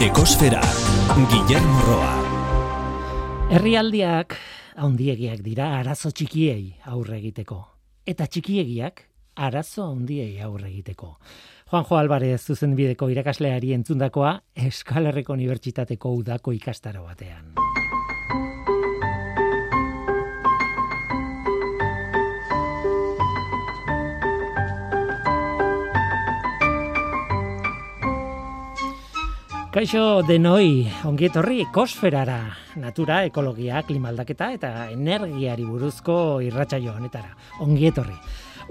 Ekosfera, Guillermo Roa. Herrialdiak handiegiak dira arazo txikiei aurre egiteko. Eta txikiegiak arazo handiei aurre egiteko. Juanjo Alvarez zuzenbideko irakasleari entzundakoa Eskalerreko Unibertsitateko udako ikastaro batean. Kaixo denoi, ongi etorri ekosferara, natura, ekologia, klimaldaketa eta energiari buruzko irratsaio honetara. Ongi etorri.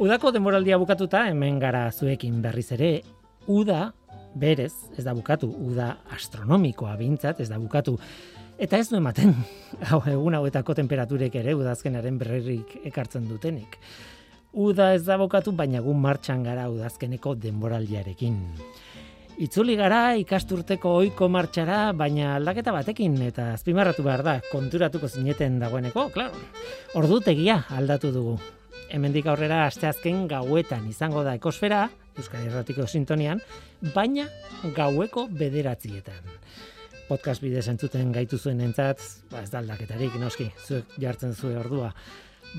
Udako denboraldia bukatuta hemen gara zuekin berriz ere, uda berez, ez da bukatu, uda astronomikoa bintzat, ez da bukatu. Eta ez du ematen, hau egun hauetako temperaturek ere udazkenaren berririk ekartzen dutenik. Uda ez da bukatu, baina gun martxan gara udazkeneko denboraldiarekin. Itzuli gara ikasturteko ohiko martxara, baina aldaketa batekin eta azpimarratu behar da, konturatuko zineten dagoeneko, claro. Ordutegia aldatu dugu. Hemendik aurrera asteazken gauetan izango da ekosfera, Euskal Erratiko sintonian, baina gaueko bederatzietan. Podcast bidez entzuten gaitu zuen entzat, ba ez da aldaketarik, noski, zuek jartzen zuen ordua.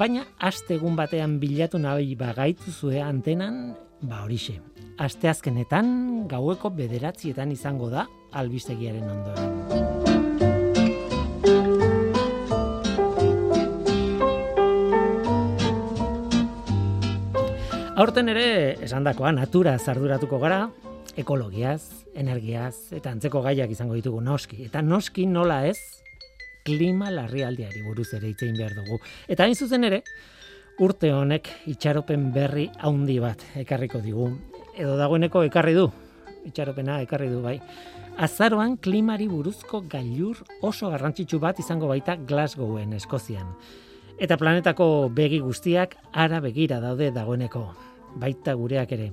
Baina, aste egun batean bilatu nahi bagaitu zue antenan, ba horixe. Asteazkenetan gaueko bederatzietan izango da albistegiaren ondoren. Aurten ere, esandakoa natura zarduratuko gara, ekologiaz, energiaz eta antzeko gaiak izango ditugu noski. Eta noski nola ez, klima larrialdiari buruz ere itzein behar dugu. Eta hain zuzen ere, urte honek itxaropen berri haundi bat ekarriko digu. Edo dagoeneko ekarri du, itxaropena ekarri du bai. Azaroan klimari buruzko gailur oso garrantzitsu bat izango baita Glasgowen, Eskozian. Eta planetako begi guztiak ara begira daude dagoeneko, baita gureak ere.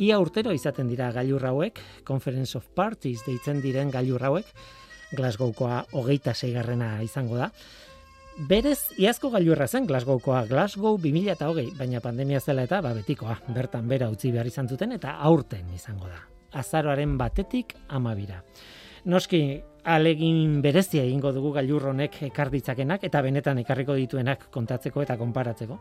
Ia urtero izaten dira gailur hauek, Conference of Parties deitzen diren gailur hauek, Glasgowkoa hogeita zeigarrena izango da. Berez, iazko gailurra zen Glasgowkoa, Glasgow 2000 eta hogei, baina pandemia zela eta ba, betikoa, bertan bera utzi behar izan zuten eta aurten izango da. Azaroaren batetik amabira. Noski, alegin berezia egingo dugu gailur honek ekar ditzakenak eta benetan ekarriko dituenak kontatzeko eta konparatzeko.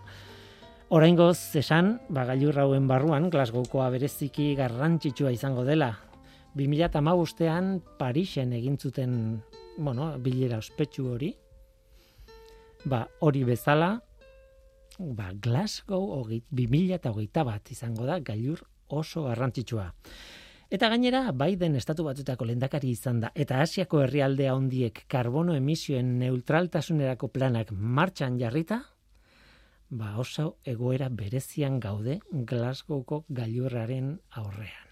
Oraingoz esan, ba gailur hauen barruan Glasgowkoa bereziki garrantzitsua izango dela. 2015ean Parisen egin zuten, bueno, bilera ospetsu hori. Ba, hori bezala, ba, Glasgow hogei, 2008 bat izango da gailur oso garrantzitsua. Eta gainera, Biden estatu batutako lendakari izan da, eta Asiako herrialdea hondiek karbono emisioen neutraltasunerako planak martxan jarrita, ba oso egoera berezian gaude Glasgowko gailurraren aurrean.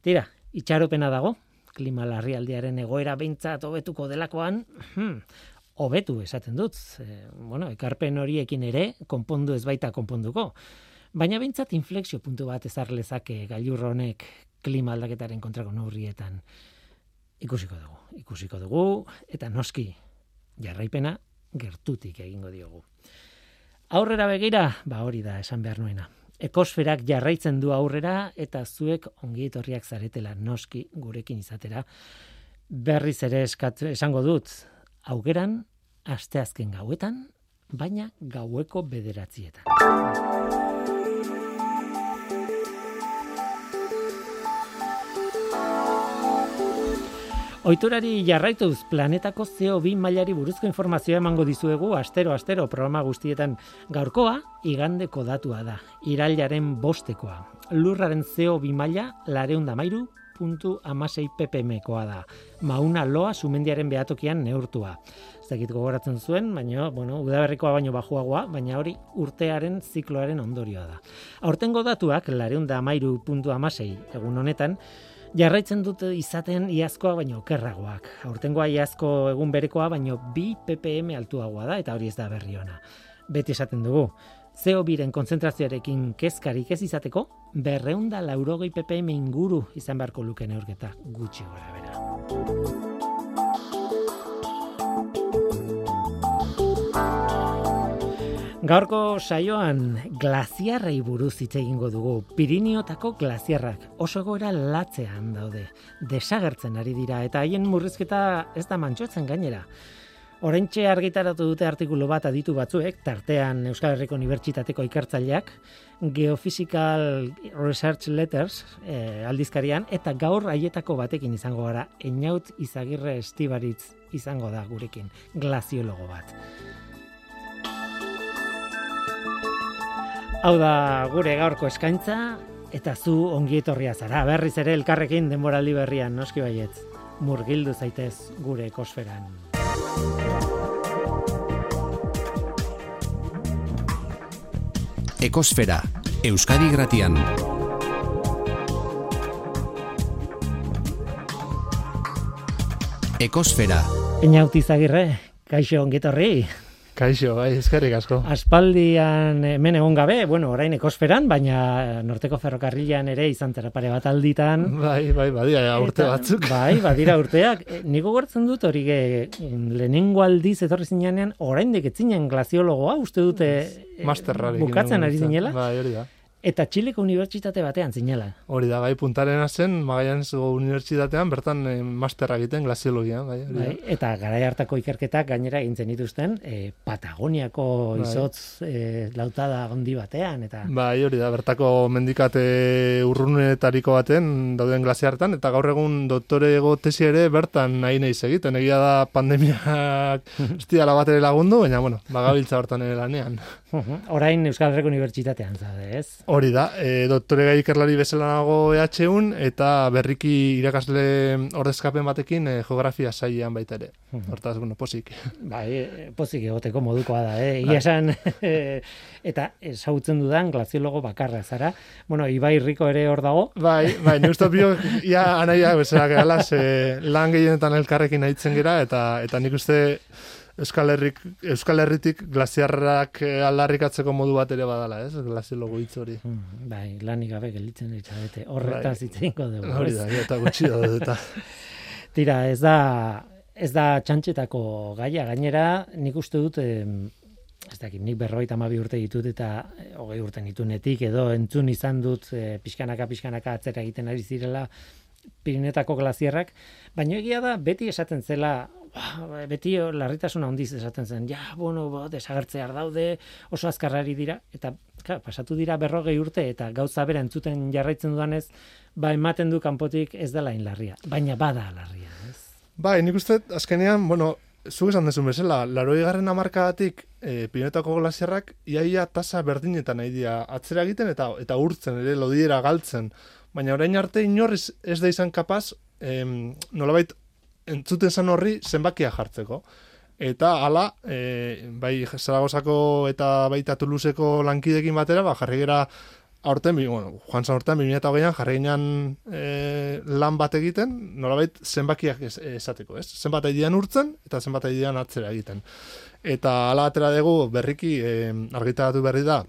Tira, itxaropena dago, klima larrialdiaren egoera behintzat hobetuko delakoan, hmm, hobetu esaten dut, e, bueno, ekarpen horiekin ere, konpondu ez baita konponduko. Baina behintzat inflexio puntu bat ezar lezake gailur honek klima aldaketaren kontrako neurrietan ikusiko dugu. Ikusiko dugu eta noski jarraipena gertutik egingo diogu. Aurrera begira, ba hori da esan behar nuena. Ekosferak jarraitzen du aurrera eta zuek ongi etorriak zaretela noski gurekin izatera. Berriz ere eskatu, esango dut, augeran, asteazken gauetan, baina gaueko bederatzietan. Oiturari jarraituz planetako CO2 mailari buruzko informazioa emango dizuegu astero astero programa guztietan gaurkoa igandeko datua da, irailaren bostekoa. Lurraren CO2 maila lareunda mairu puntu amasei ppmkoa da. Mauna loa sumendiaren behatokian neurtua. Zekit gogoratzen zuen, baina, bueno, udaberrikoa baino bajuagoa, baina hori urtearen zikloaren ondorioa da. Aurtengo datuak, lareunda amairu puntu amasei, egun honetan, Jarraitzen dute izaten iazkoa baino okerragoak. Aurtengoa iazko egun berekoa baino bi ppm altuagoa da eta hori ez da berri ona. Beti esaten dugu, CO biren konzentrazioarekin kezkarik ez izateko, berreunda laurogei ppm inguru izan beharko luke neurketa gutxi gora bera. Gaurko saioan glaziarrei buruz hitz egingo dugu. Pirineotako glaziarrak oso goera latzean daude. Desagertzen ari dira eta haien murrizketa ez da mantxotzen gainera. Orentxe argitaratu dute artikulu bat aditu batzuek, tartean Euskal Herriko Unibertsitateko ikertzaileak, Geophysical Research Letters eh, aldizkarian, eta gaur haietako batekin izango gara, Einaut Izagirre Estibaritz izango da gurekin, glaziologo bat. Hau da gure gaurko eskaintza eta zu ongi etorria zara. Berriz ere elkarrekin denboraldi berrian noski baietz. Murgildu zaitez gure ekosferan. Ekosfera, Euskadi Gratian. Ekosfera. Inautizagirre, kaixo ongi etorri. Kaixo, bai, eskerrik asko. Aspaldian hemen egon gabe, bueno, orain ekosferan, baina norteko ferrokarrilan ere izan zera pare bat alditan. Bai, bai, badira, urte Eta, batzuk. Bai, badira urteak. E, Niko gortzen dut hori ge, lehenengo aldiz etorri zinean, orain etzinen glaziologoa, uste dute e, Masterrarekin bukatzen ari zinela. Bai, hori da. Eta Txileko Unibertsitate batean zinela. Hori da, bai, puntaren zen, Magallanesgo Unibertsitatean, bertan eh, masterra egiten glaziologian, bai, Bai, eta garai hartako ikerketak gainera egintzen dituzten e, Patagoniako Bai. izotz e, lautada gondi batean eta Bai, hori da, bertako mendikate urrunetariko baten dauden glaziartan, eta gaur egun doktorego tesi ere bertan nahi nahi egiten. Egia da pandemiak ez bat ere lagundu, baina, bueno, bagabiltza hortan ere lanean. Orain Euskal Herriko Unibertsitatean zade, ez? Hori da, e, doktore gai ikerlari bezala nago EH1 eta berriki irakasle ordezkapen batekin e, geografia sailean baita ere. Hortaz, bueno, posik. Bai, e, pozik egoteko modukoa da, eh? Ia esan, eta ezagutzen dudan glaziologo bakarra zara. Bueno, Ibai Riko ere hor dago. Bai, bai, bio, ia anaia bezala gehala, ze lan gehienetan elkarrekin aitzen gera, eta eta nik uste Euskal, Herrik, Euskal Herritik glaziarrak eh, aldarrikatzeko modu bat ere badala, ez? Glaziologo hitz hori. Hmm, Bai, lanik gabe gelditzen ditzabete. Horretaz Bai. hitz egingo dugu. Hori da, eta gutxi da, eta Tira, ez da ez da txantxetako gaia gainera, nik uste dut em, ez dakit, nik berrogeita hamabi urte ditut eta eh, hogei urte nitunetik edo entzun izan dut e, pixkanaka pixkanaka atzera egiten ari zirela Pirinetako glazierrak, baina egia da beti esaten zela "Ba, beti larritasuna handiz esaten zen, ja, bueno, ba, desagertzear daude, oso azkarrari dira, eta klar, pasatu dira berrogei urte, eta gauza bera entzuten jarraitzen dudanez, ba, ematen du kanpotik ez dela hain larria, baina bada larria, ez? Bai, nik uste, azkenean, bueno, zuk esan dezun bezala, laroi garren amarkadatik e, Pinetako glaziarrak iaia tasa berdinetan nahi dira atzera egiten eta eta urtzen ere lodiera galtzen. Baina orain arte inorriz ez da izan kapaz em, nolabait entzuten zan horri zenbakia jartzeko. Eta hala, e, bai Zaragozako eta baita Toulouseko lankidekin batera, ba, jarri gera aurten, bueno, joan zan urtean, 2008an jarri ginean e, lan bat egiten, nolabait zenbakiak esateko, ez? Zenbat aidian urtzen eta zenbat aidian atzera egiten. Eta hala atera dugu berriki e, argitaratu berri da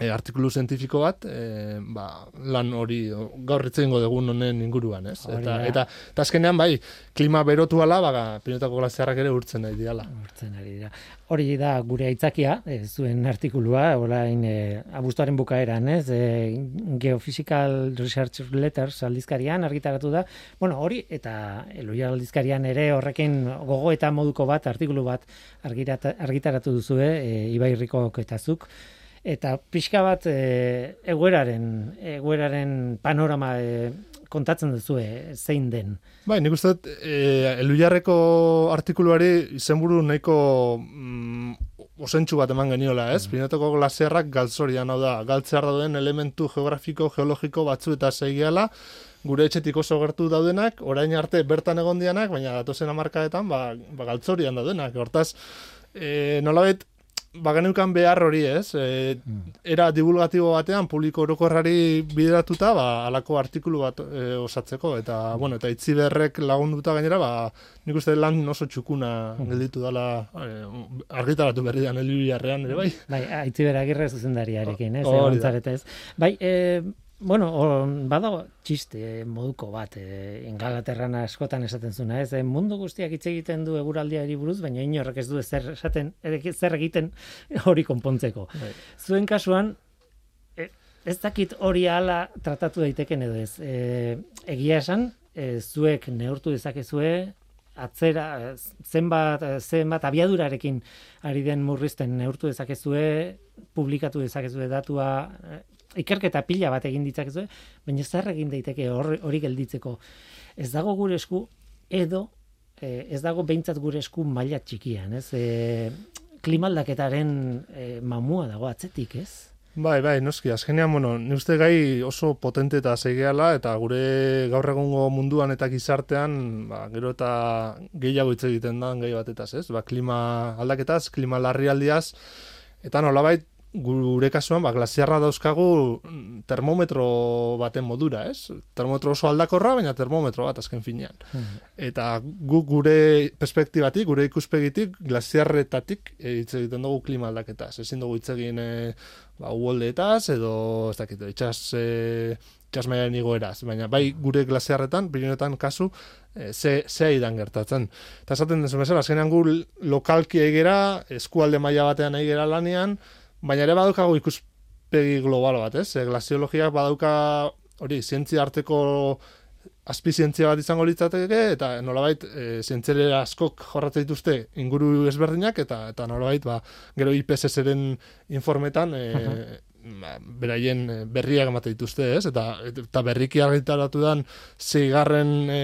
e, artikulu zientifiko bat, e, ba, lan hori gaur hitz egingo dugun honen inguruan, ez? Hori Eta, eta, eta azkenean bai, klima berotu ala, baga, pinotako glaziarrak ere urtzen nahi diala. Urtzen ari dira. Hori da gure aitzakia, e, zuen artikulua, orain e, abuztuaren bukaeran, ez? E, Geophysical Research Letters aldizkarian argitaratu da. Bueno, hori eta Eloia aldizkarian ere horrekin gogo eta moduko bat artikulu bat argitaratu duzue, e, Ibai Rikok eta pixka bat e, egoeraren, egoeraren panorama e, kontatzen duzue zein den. Bai, nik uste dut, e, elujarreko artikuluari izenburu nahiko mm, osentsu bat eman geniola, ez? Mm. Pinotako glaziarrak galtzorian, hau da, galtzear dauden elementu geografiko, geologiko batzu eta segiala, gure etxetik oso gertu daudenak, orain arte bertan egon dianak, baina datozen amarkaetan, ba, ba galtzorian daudenak. Hortaz, e, nolabait, ba geneukan behar hori ez, e, era divulgatibo batean, publiko orokorrari bideratuta, ba, alako artikulu bat e, osatzeko, eta, bueno, eta itzi berrek lagunduta gainera, ba, nik uste lan oso txukuna gelditu dala e, argitaratu berri da ere bai. Bai, Aitziber Agirre zuzendariarekin, ez? Egon zarete, ez? Bai, e, bueno, badago txiste moduko bat, e, ingalaterran askotan esaten zuna, ez? E, mundu guztiak hitz egiten du eguraldiari buruz, baina inorrek ez du zer esaten, zer egiten hori konpontzeko. Bai. Zuen kasuan, e, ez dakit hori hala tratatu daiteken edo ez. E, egia esan, e, zuek neurtu dezakezue, atzera, zenbat, zenbat abiadurarekin ari den murrizten neurtu dezakezue, publikatu dezakezue datua, ikerketa pila bat egin ditzakezue, baina zer egin daiteke hor- hori gelditzeko. Ez dago gure esku, edo e, ez dago behintzat gure esku maila txikian, ez? E, klimaldaketaren e, mamua dago atzetik, ez? Bai, bai, noski, azkenean, bueno, ni uste gai oso potente eta zeigeala, eta gure gaur egungo munduan eta gizartean, ba, gero eta gehiago hitz egiten da gai batetaz, ez? Ba, klima aldaketaz, klima larrialdiaz, eta nolabait, gure kasuan, ba, glasiarra dauzkagu mm, termometro baten modura, ez? Termometro oso aldakorra, baina termometro bat azken finean. Eta guk gure perspektibatik, gure ikuspegitik, glasiarretatik eh, hitz egiten dugu klima aldaketaz. Ezin dugu hitz egin eh, ba, uholdeetaz, edo, ez dakit, itxas, eh, itxas igoeraz. Baina bai gure glasiarretan, Pirineotan kasu, eh, ze, ze aidan gertatzen. Eta esaten dezu bezala, azkenean gu lokalki egera, eskualde maila batean egera lanean, baina ere badaukagu ikuspegi global bat, ez? E, glasiologiak badauka hori, zientzia arteko azpizientzia bat izango litzateke eta nolabait e, zientzialera askok jorratzen dituzte inguru ezberdinak eta eta nolabait ba gero IPSS-ren informetan e, ba, beraien e, berriak ematen dituzte, ez? Eta eta berriki argitaratu dan seigarren e,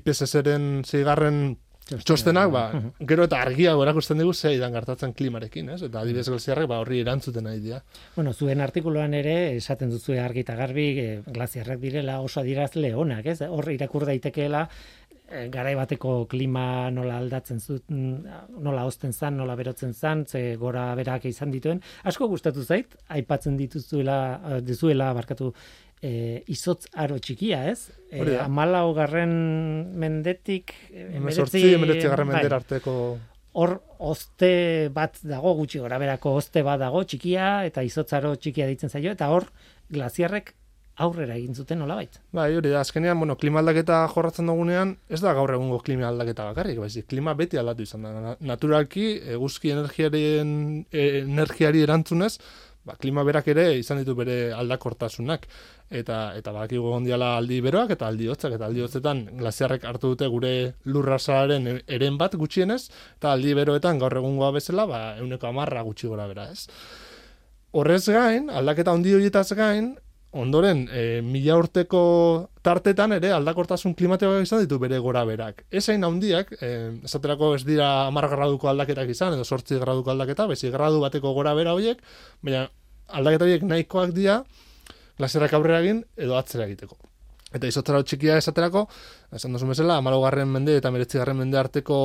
IPSS-ren seigarren txostenak, ba, gero eta argiago erakusten dugu ze idan gertatzen klimarekin, ez? Eta adibidez glaziarrek ba horri erantzuten nahi dira. Bueno, zuen artikuluan ere esaten duzu argi eta garbi e, glaziarrak direla oso adirazle onak, ez? Hor irakur daitekeela e, garai bateko klima nola aldatzen zut, mm, nola hozten zan, nola berotzen zan, ze gora berak izan dituen. Asko gustatu zait, aipatzen dituzuela, eh, dizuela barkatu e, izotz aro txikia, ez? E, Hori da. amalau garren mendetik, e, Hemezortzi, hemeretzi garren bai, mendera arteko hor oste bat dago gutxi goraberako oste bat dago txikia eta izotzaro txikia ditzen zaio eta hor glaziarrek aurrera egin zuten nolabait. Bai, hori da, azkenean, bueno, klima aldaketa jorratzen dugunean, ez da gaur egungo klima aldaketa bakarrik, baizik, klima beti aldatu izan da. Na- Naturalki, eguzki energiaren, eh, energiari erantzunez, ba, klima berak ere izan ditu bere aldakortasunak. Eta, eta badakigu egon diala aldi beroak eta aldi hotzak, eta aldi hotzetan glaziarrek hartu dute gure lurrasaren eren bat gutxienez, eta aldi beroetan gaur egungoa bezala, ba, euneko amarra gutxi gora bera, ez? Horrez gain, aldaketa handi horietaz gain, ondoren, e, mila urteko tartetan ere aldakortasun klimatikoak izan ditu bere gora berak. Ez hain handiak, e, esaterako ez dira 10 graduko aldaketak izan, edo 8 graduko aldaketa, bezi gradu bateko gora bera horiek, baina aldaketa horiek nahikoak dira, glaserak aurrera egin edo atzera egiteko. Eta izotzara txikia esaterako, esan duzu bezala, amalugarren mende eta meretzigarren mende arteko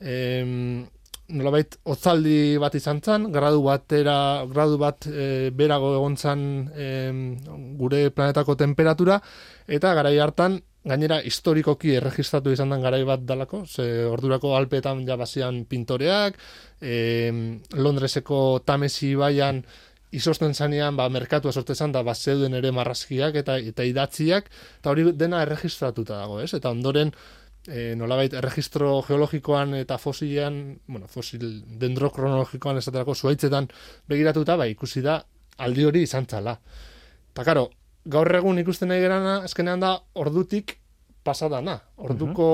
em, nolabait otzaldi bat izan zen, gradu batera, gradu bat e, berago egon zen em, gure planetako temperatura, eta garai hartan, gainera historikoki erregistratu izan den garai bat dalako, ze ordurako alpeetan ja bazian pintoreak, em, Londreseko Tamesi baian izosten zanean, ba, merkatua sorte zan, da, ba, zeuden ere marrazkiak eta, eta idatziak, eta hori dena erregistratuta dago, ez? Eta ondoren, e, nolabait erregistro geologikoan eta fosilean, bueno, fosil dendrokronologikoan esaterako zuaitzetan begiratuta, ba, ikusi da aldi hori izan zala. Eta karo, gaur egun ikusten nahi gerana, azkenean da, ordutik pasadana. Orduko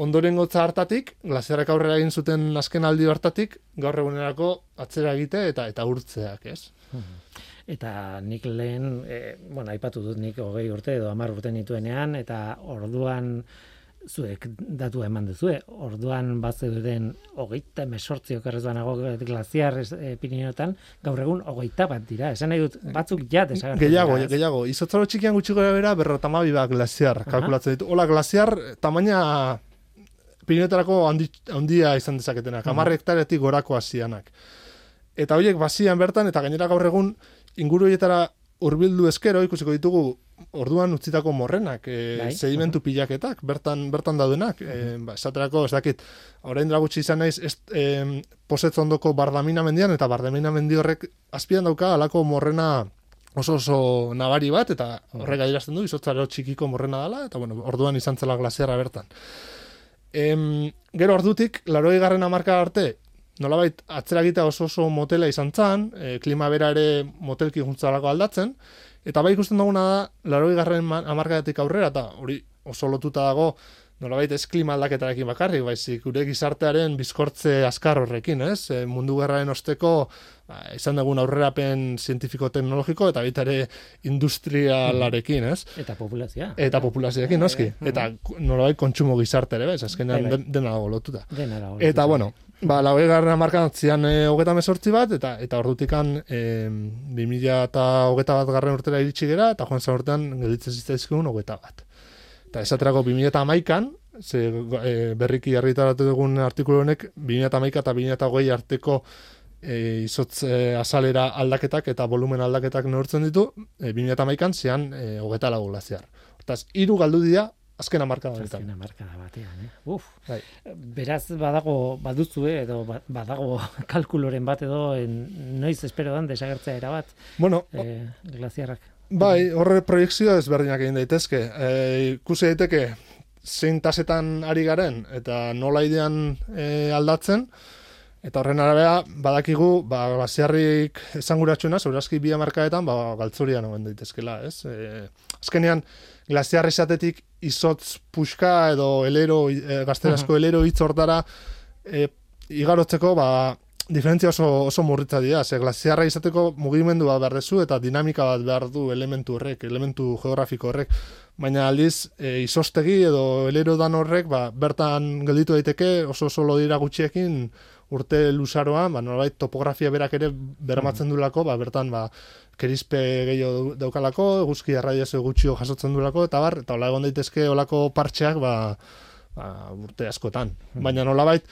ondoren gotza hartatik, glaziarrak aurrera egin zuten azken aldi hartatik, gaur egunerako atzera egite eta eta urtzeak, ez? Eta nik lehen, e, bueno, aipatu dut nik hogei urte edo hamar urte nituenean, eta orduan zuek datu eman duzue, orduan bazeuden hogeita emesortzi okerrez banago glaziar e, Pirineotan, gaur egun hogeita bat dira, esan nahi dut, batzuk ja desagertu Gehiago, dira, gehiago. Izotzaro txikian gutxi gora bera, berrotamabi bat glaziar kalkulatzen ditu. Hola, glaziar tamaina Pirineotarako handi, handia izan dezaketenak, hamar hektaretik gorako hasianak. Eta horiek bazian bertan, eta gainera gaur egun inguru horietara hurbildu eskero ikusiko ditugu orduan utzitako morrenak, e, Bai. sedimentu pilaketak, bertan bertan daudenak, e, ba, esaterako, ez dakit, orain dela gutxi izan naiz, ez, e, posetz ondoko bardamina mendian, eta bardamina mendi horrek azpian dauka alako morrena oso oso nabari bat, eta horrek adierazten du, izotzaro txikiko morrena dela, eta bueno, orduan izan zela glasiarra bertan. Em, gero ordutik, laroi garren amarka arte, nolabait atzera egitea oso oso motela izan zan, e, klima bera ere motelki juntzalako aldatzen, eta bai ikusten duguna da, laroi garren amarkatik aurrera, eta hori oso lotuta dago, nolabait ez klima aldaketarekin bakarrik, baizik gure gizartearen bizkortze askar horrekin, ez? E, mundu gerraren osteko ba, izan dugun aurrerapen zientifiko-teknologiko eta baita ere industrialarekin, ez? Eta populazioa. Eta populazioekin, noski. Eta nolabait kontsumo gizarte ere, ez? Azkenean Bai, bai. dena dago lotuta. Dena dago. Eta, bueno, ba, lau egarren amarkan zian e, hogeta mesortzi bat, eta eta ordutikan e, 2000 eta hogeta bat garren urtera iritsi gera, eta joan zan urtean gelditzen zitzaizkigun hogeta bat. Eta esaterako 2008an, ze e, berriki argitaratu dugun artikulu honek, 2008 eta 2008 arteko e, izotz e, azalera aldaketak eta volumen aldaketak neurtzen ditu, e, 2008an zian e, hogeta lagu glaziar. Hortaz, hiru galdu dira azken amarka Azken batetan. hamarkada batean, eh? Uf. Bai. Beraz badago baduzue edo ba- badago kalkuloren bat edo noiz espero dan desagertzea era bat Bueno, eh, glaziarrak. Bai, horre proiektzioa ezberdinak egin daitezke. E, ikusi daiteke zein tasetan ari garen eta nola idean e, aldatzen, eta horren arabea badakigu, ba, glasiarrik esanguratsuena, segurazki bi hamarkaetan, ba, galtzorian omen daitezkela, ez? E, azkenean, glasiar esatetik izotz puxka edo elero, e, gazterazko elero hitz hortara e, igarotzeko, ba, diferentzia oso, oso murritza dira, ze glasiarra izateko mugimendu bat behar dezu eta dinamika bat behar du elementu horrek, elementu geografiko horrek, baina aldiz e, izostegi edo elerodan horrek ba, bertan gelditu daiteke oso oso dira gutxiekin urte luzaroan, ba, nolabait topografia berak ere bermatzen dulako, ba, bertan ba, kerizpe gehiago daukalako, eguzki erradiazio gutxio jasotzen dulako, eta bar, eta hola egon daitezke olako partxeak ba, ba, urte askotan. Baina nolabait,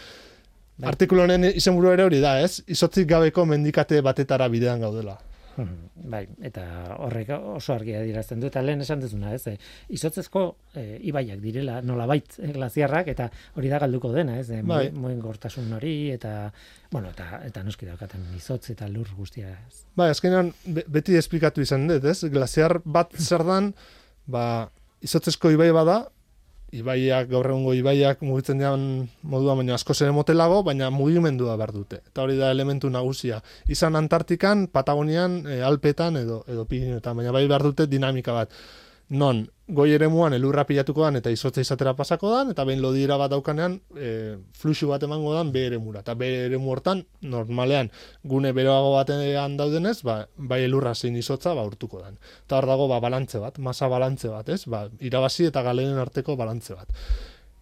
Bai. Artikulu honen izenburu ere hori da, ez? Izotzik gabeko mendikate batetara bidean gaudela. Bai, eta horrek oso argi adierazten du eta lehen esan dezuna, ez? E, izotzezko e, ibaiak direla nolabait e, glaziarrak eta hori da galduko dena, ez? E, Bai. Moen gortasun hori eta bueno, eta eta noski daukaten izotz eta lur guztia. Ez? Bai, azkenean be- beti esplikatu izan dut, ez? Glaziar bat zer dan, ba, izotzezko ibai bada, ibaiak, gaur egungo ibaiak mugitzen dian moduan, baina askoz ere motelago, baina mugimendua behar dute. Eta hori da elementu nagusia. Izan Antartikan, Patagonian, e, Alpetan edo, edo Pirineotan, baina bai behar dute dinamika bat. Non, goi eremuan elurra pilatuko dan eta izotza izatera pasako dan, eta behin lodiera bat daukanean e, fluxu bat emango dan be eremura. Eta be eremu hortan, normalean, gune beroago batean daudenez, ba, bai elurra zein izotza, ba, urtuko dan. Eta hor dago, ba, balantze bat, masa balantze bat, ez? Ba, irabazi eta galeren arteko balantze bat.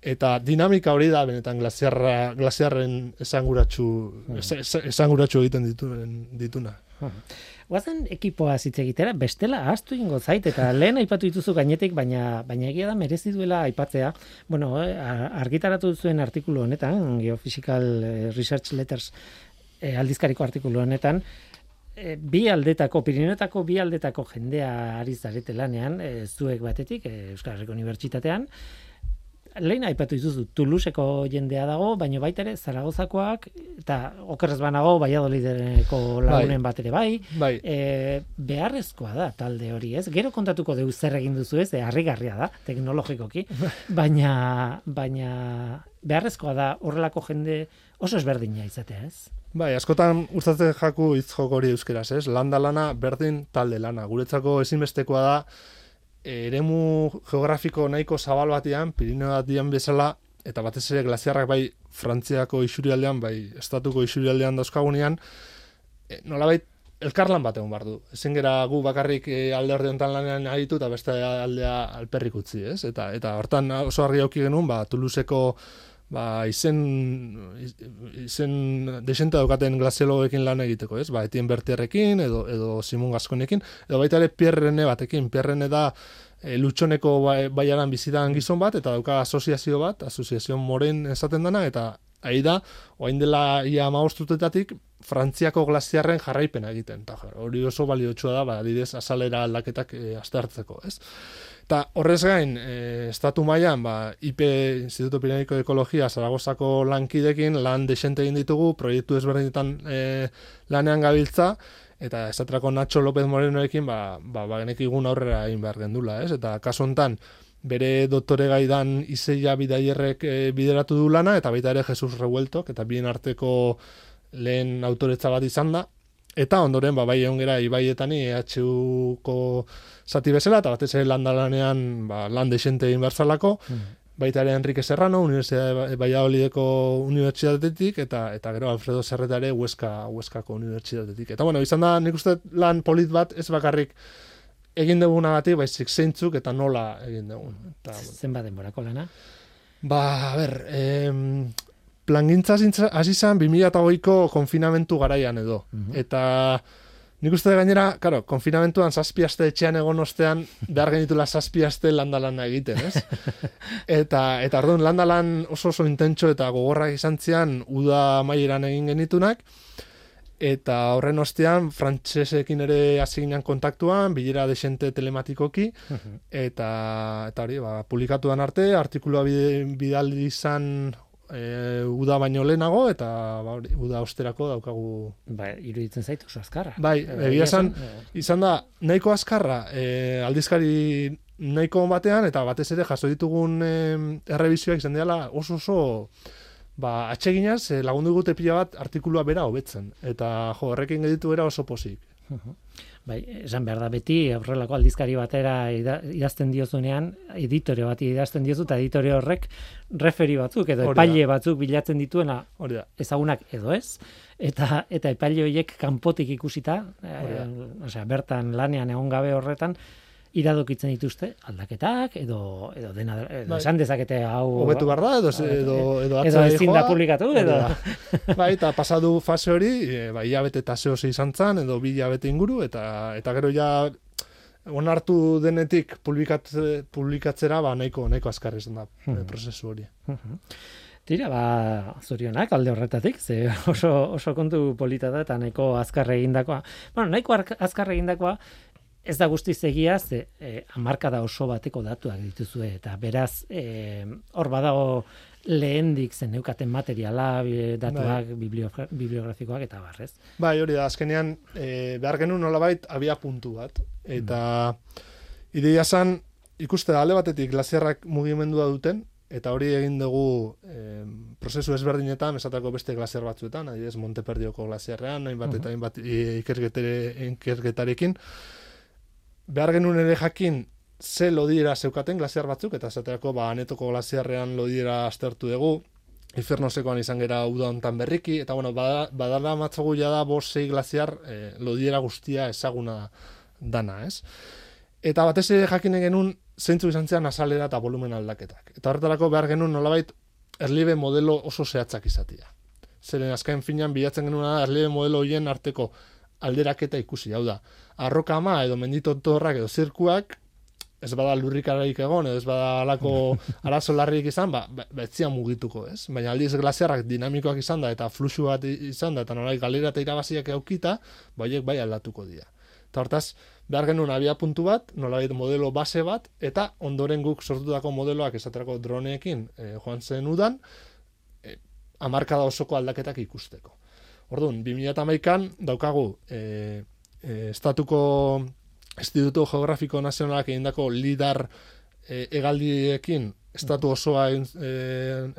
Eta dinamika hori da, benetan, glasiarra, glasiarren esanguratsu, es, es, esanguratsu egiten dituen, dituna. Guazen ekipoa hitz egitera, bestela ahaztu ingo zait, eta lehen aipatu dituzu gainetik, baina baina egia da merezi duela aipatzea. Bueno, eh, argitaratu zuen artikulu honetan, Geophysical eh, Research Letters eh, aldizkariko artikulu honetan, eh, bi aldetako, Pirinetako bi aldetako jendea ari zarete lanean, eh, zuek batetik, eh, Euskal Herriko Unibertsitatean, lehen aipatu dituzu, Toulouseko jendea dago, baina baita ere Zaragozakoak, eta okerrez banago, Valladolideko lagunen bat ere bai, Bai, e, beharrezkoa da talde hori, ez? Gero kontatuko dugu zer egin duzu ez, e, harrigarria da, teknologikoki, baina, baina beharrezkoa da horrelako jende oso ezberdina izatea, ez? Bai, askotan gustatzen jaku hitz joko hori euskeraz, ez? Landa lana berdin talde lana. Guretzako ezinbestekoa da eremu geografiko nahiko zabal batean, Pirineo batian bezala eta batez ere glaziarrak bai Frantziako isurialdean, bai estatuko isurialdean dauzkagunean, e, nolabait elkarlan bat egon behar du. Ezin gera gu bakarrik e, alde hori honetan lanean aditu eta beste aldea alperrik utzi, ez? Eta, eta hortan oso argi auki genuen, ba, Toulouseko ba, izen, iz- izen desente daukaten glaziologekin lan egiteko, ez? Ba, Etien Bertierrekin, edo, edo Simon Gaskonekin, edo baita ere Pierre Rene batekin. Pierre Rene da e, lutxoneko bai, baiaran bizitan gizon bat, eta dauka asoziazio bat, asoziazio moren esaten dana, eta ahi da, oain dela ia amabostutetatik, Frantziako glaziarren jarraipena egiten. Ta, hori oso baliotsua da, ba, adidez, azalera aldaketak e, aztertzeko, ez? Eta horrez gain, e, estatu mailan ba, IP, Instituto Pireniko de Ekologia, Zaragozako lankidekin, lan desente egin ditugu, proiektu ezberdinetan e, lanean gabiltza, eta esaterako Nacho López Morenoekin ba, ba, ba genekigun aurrera egin behar gendula, ez? Eta kasu hontan bere doktore gaidan izeia bidaierrek e, bideratu du lana, eta baita ere Jesus Revueltok, eta bien arteko lehen autoretza bat izan da, eta ondoren, ba, bai egon gera, ibaietan EHUko zati bezala, eta batez ere landalanean ba, lan desente egin berzalako, mm baita ere Enrique Serrano, Universidade Valladolideko Unibertsitatetik, eta eta gero Alfredo Serreta ere Huesca, Huescako Unibertsitatetik. Eta bueno, izan da, nik uste lan polit bat, ez bakarrik egin duguna bati, baizik zeintzuk eta nola egin dugun. Eta. Zenba denborako lana? Ba, a ber, em, plangintza hasi zen 2008ko konfinamentu garaian edo. Eta Nik uste gainera, karo, konfinamentuan zazpiazte etxean egon ostean, behar genitula zazpiazte landalana egiten, ez? eta, eta arduan, landalan oso oso intentxo eta gogorrak izan zian, uda maieran egin genitunak, eta horren ostean, frantsesekin ere hasi kontaktuan, bilera desente telematikoki, eta, eta hori, ba, publikatuan arte, artikulua bidaldi izan e, uda baino lehenago eta ba, uda osterako daukagu. Ba, iruditzen zaitu oso azkarra. Bai, egia esan, izan da nahiko azkarra e, aldizkari nahiko batean eta batez ere jaso ditugun e, errebizioak izan dela oso oso ba, atseginaz e, lagundu gute pila bat artikulua bera hobetzen. Eta jo, errekin geditu era oso posik bai, esan behar da beti, horrelako aldizkari batera idazten diozunean, editore bat idazten diozu, eta editore horrek referi batzuk, edo epaile batzuk bilatzen dituena ezagunak edo ez, eta eta epaile horiek kanpotik ikusita, e, osea, bertan lanean egon gabe horretan, iradokitzen dituzte aldaketak edo edo dena edo bai. esan dezakete hau hobetu bar da edo edo edo edo ezin da publikatu edo bai eta pasadu fase hori e, bai ilabete ta zeo izantzan edo bi ilabete inguru eta eta gero ja onartu denetik publikat, publikatzera ba nahiko nahiko azkar izan da e, hmm. prozesu hori Tira, ba, zorionak alde horretatik, ze oso, oso kontu polita da, eta nahiko azkar egindakoa. Bueno, nahiko azkar egindakoa, ez da guztiz egia ze e, da oso bateko datuak dituzue eta beraz e, hor badago lehendik zen neukaten materiala datuak bai. bibliografikoak eta barrez. Bai, hori da azkenean e, behar genuen nolabait abia puntu bat eta mm. ideia san ikuste da alde batetik glasiarrak mugimendua duten eta hori egin dugu e, prozesu ezberdinetan esatako beste glasiar batzuetan, adibidez Monteperdioko glasiarrean, hainbat eta hainbat ikergetarekin behar genuen ere jakin ze lodiera zeukaten glasiar batzuk, eta zaterako ba, anetoko glasiarrean lodiera aztertu dugu, infernosekoan izan gera uda hontan berriki, eta bueno, badala matzogu da bos zei glasiar e, lodiera guztia ezaguna dana, ez? Eta batez ere jakin genuen zeintzu izan zean azalera eta volumen aldaketak. Eta horretarako behar genuen nolabait erlibe modelo oso zehatzak izatia. Zeren azkain finan bilatzen genuen erlibe modelo hoien arteko alderaketa ikusi, hau da, arroka ama edo mendito torrak edo zirkuak, ez bada lurrikararik egon, ez bada alako arazo larrik izan, ba, betzia mugituko, ez? Baina aldiz glasiarrak dinamikoak izan da, eta fluxu bat izan da, eta nolai galera eta irabaziak eukita, baiek bai aldatuko dira. Eta hortaz, behar genuen abia puntu bat, nolabait modelo base bat, eta ondoren guk sortutako modeloak esaterako droneekin e, joan zen udan, e, amarkada osoko aldaketak ikusteko. Orduan, 2008an daukagu e, e, estatuko Instituto Geografiko Nazionalak egindako lidar e, egaldiekin estatu osoa e,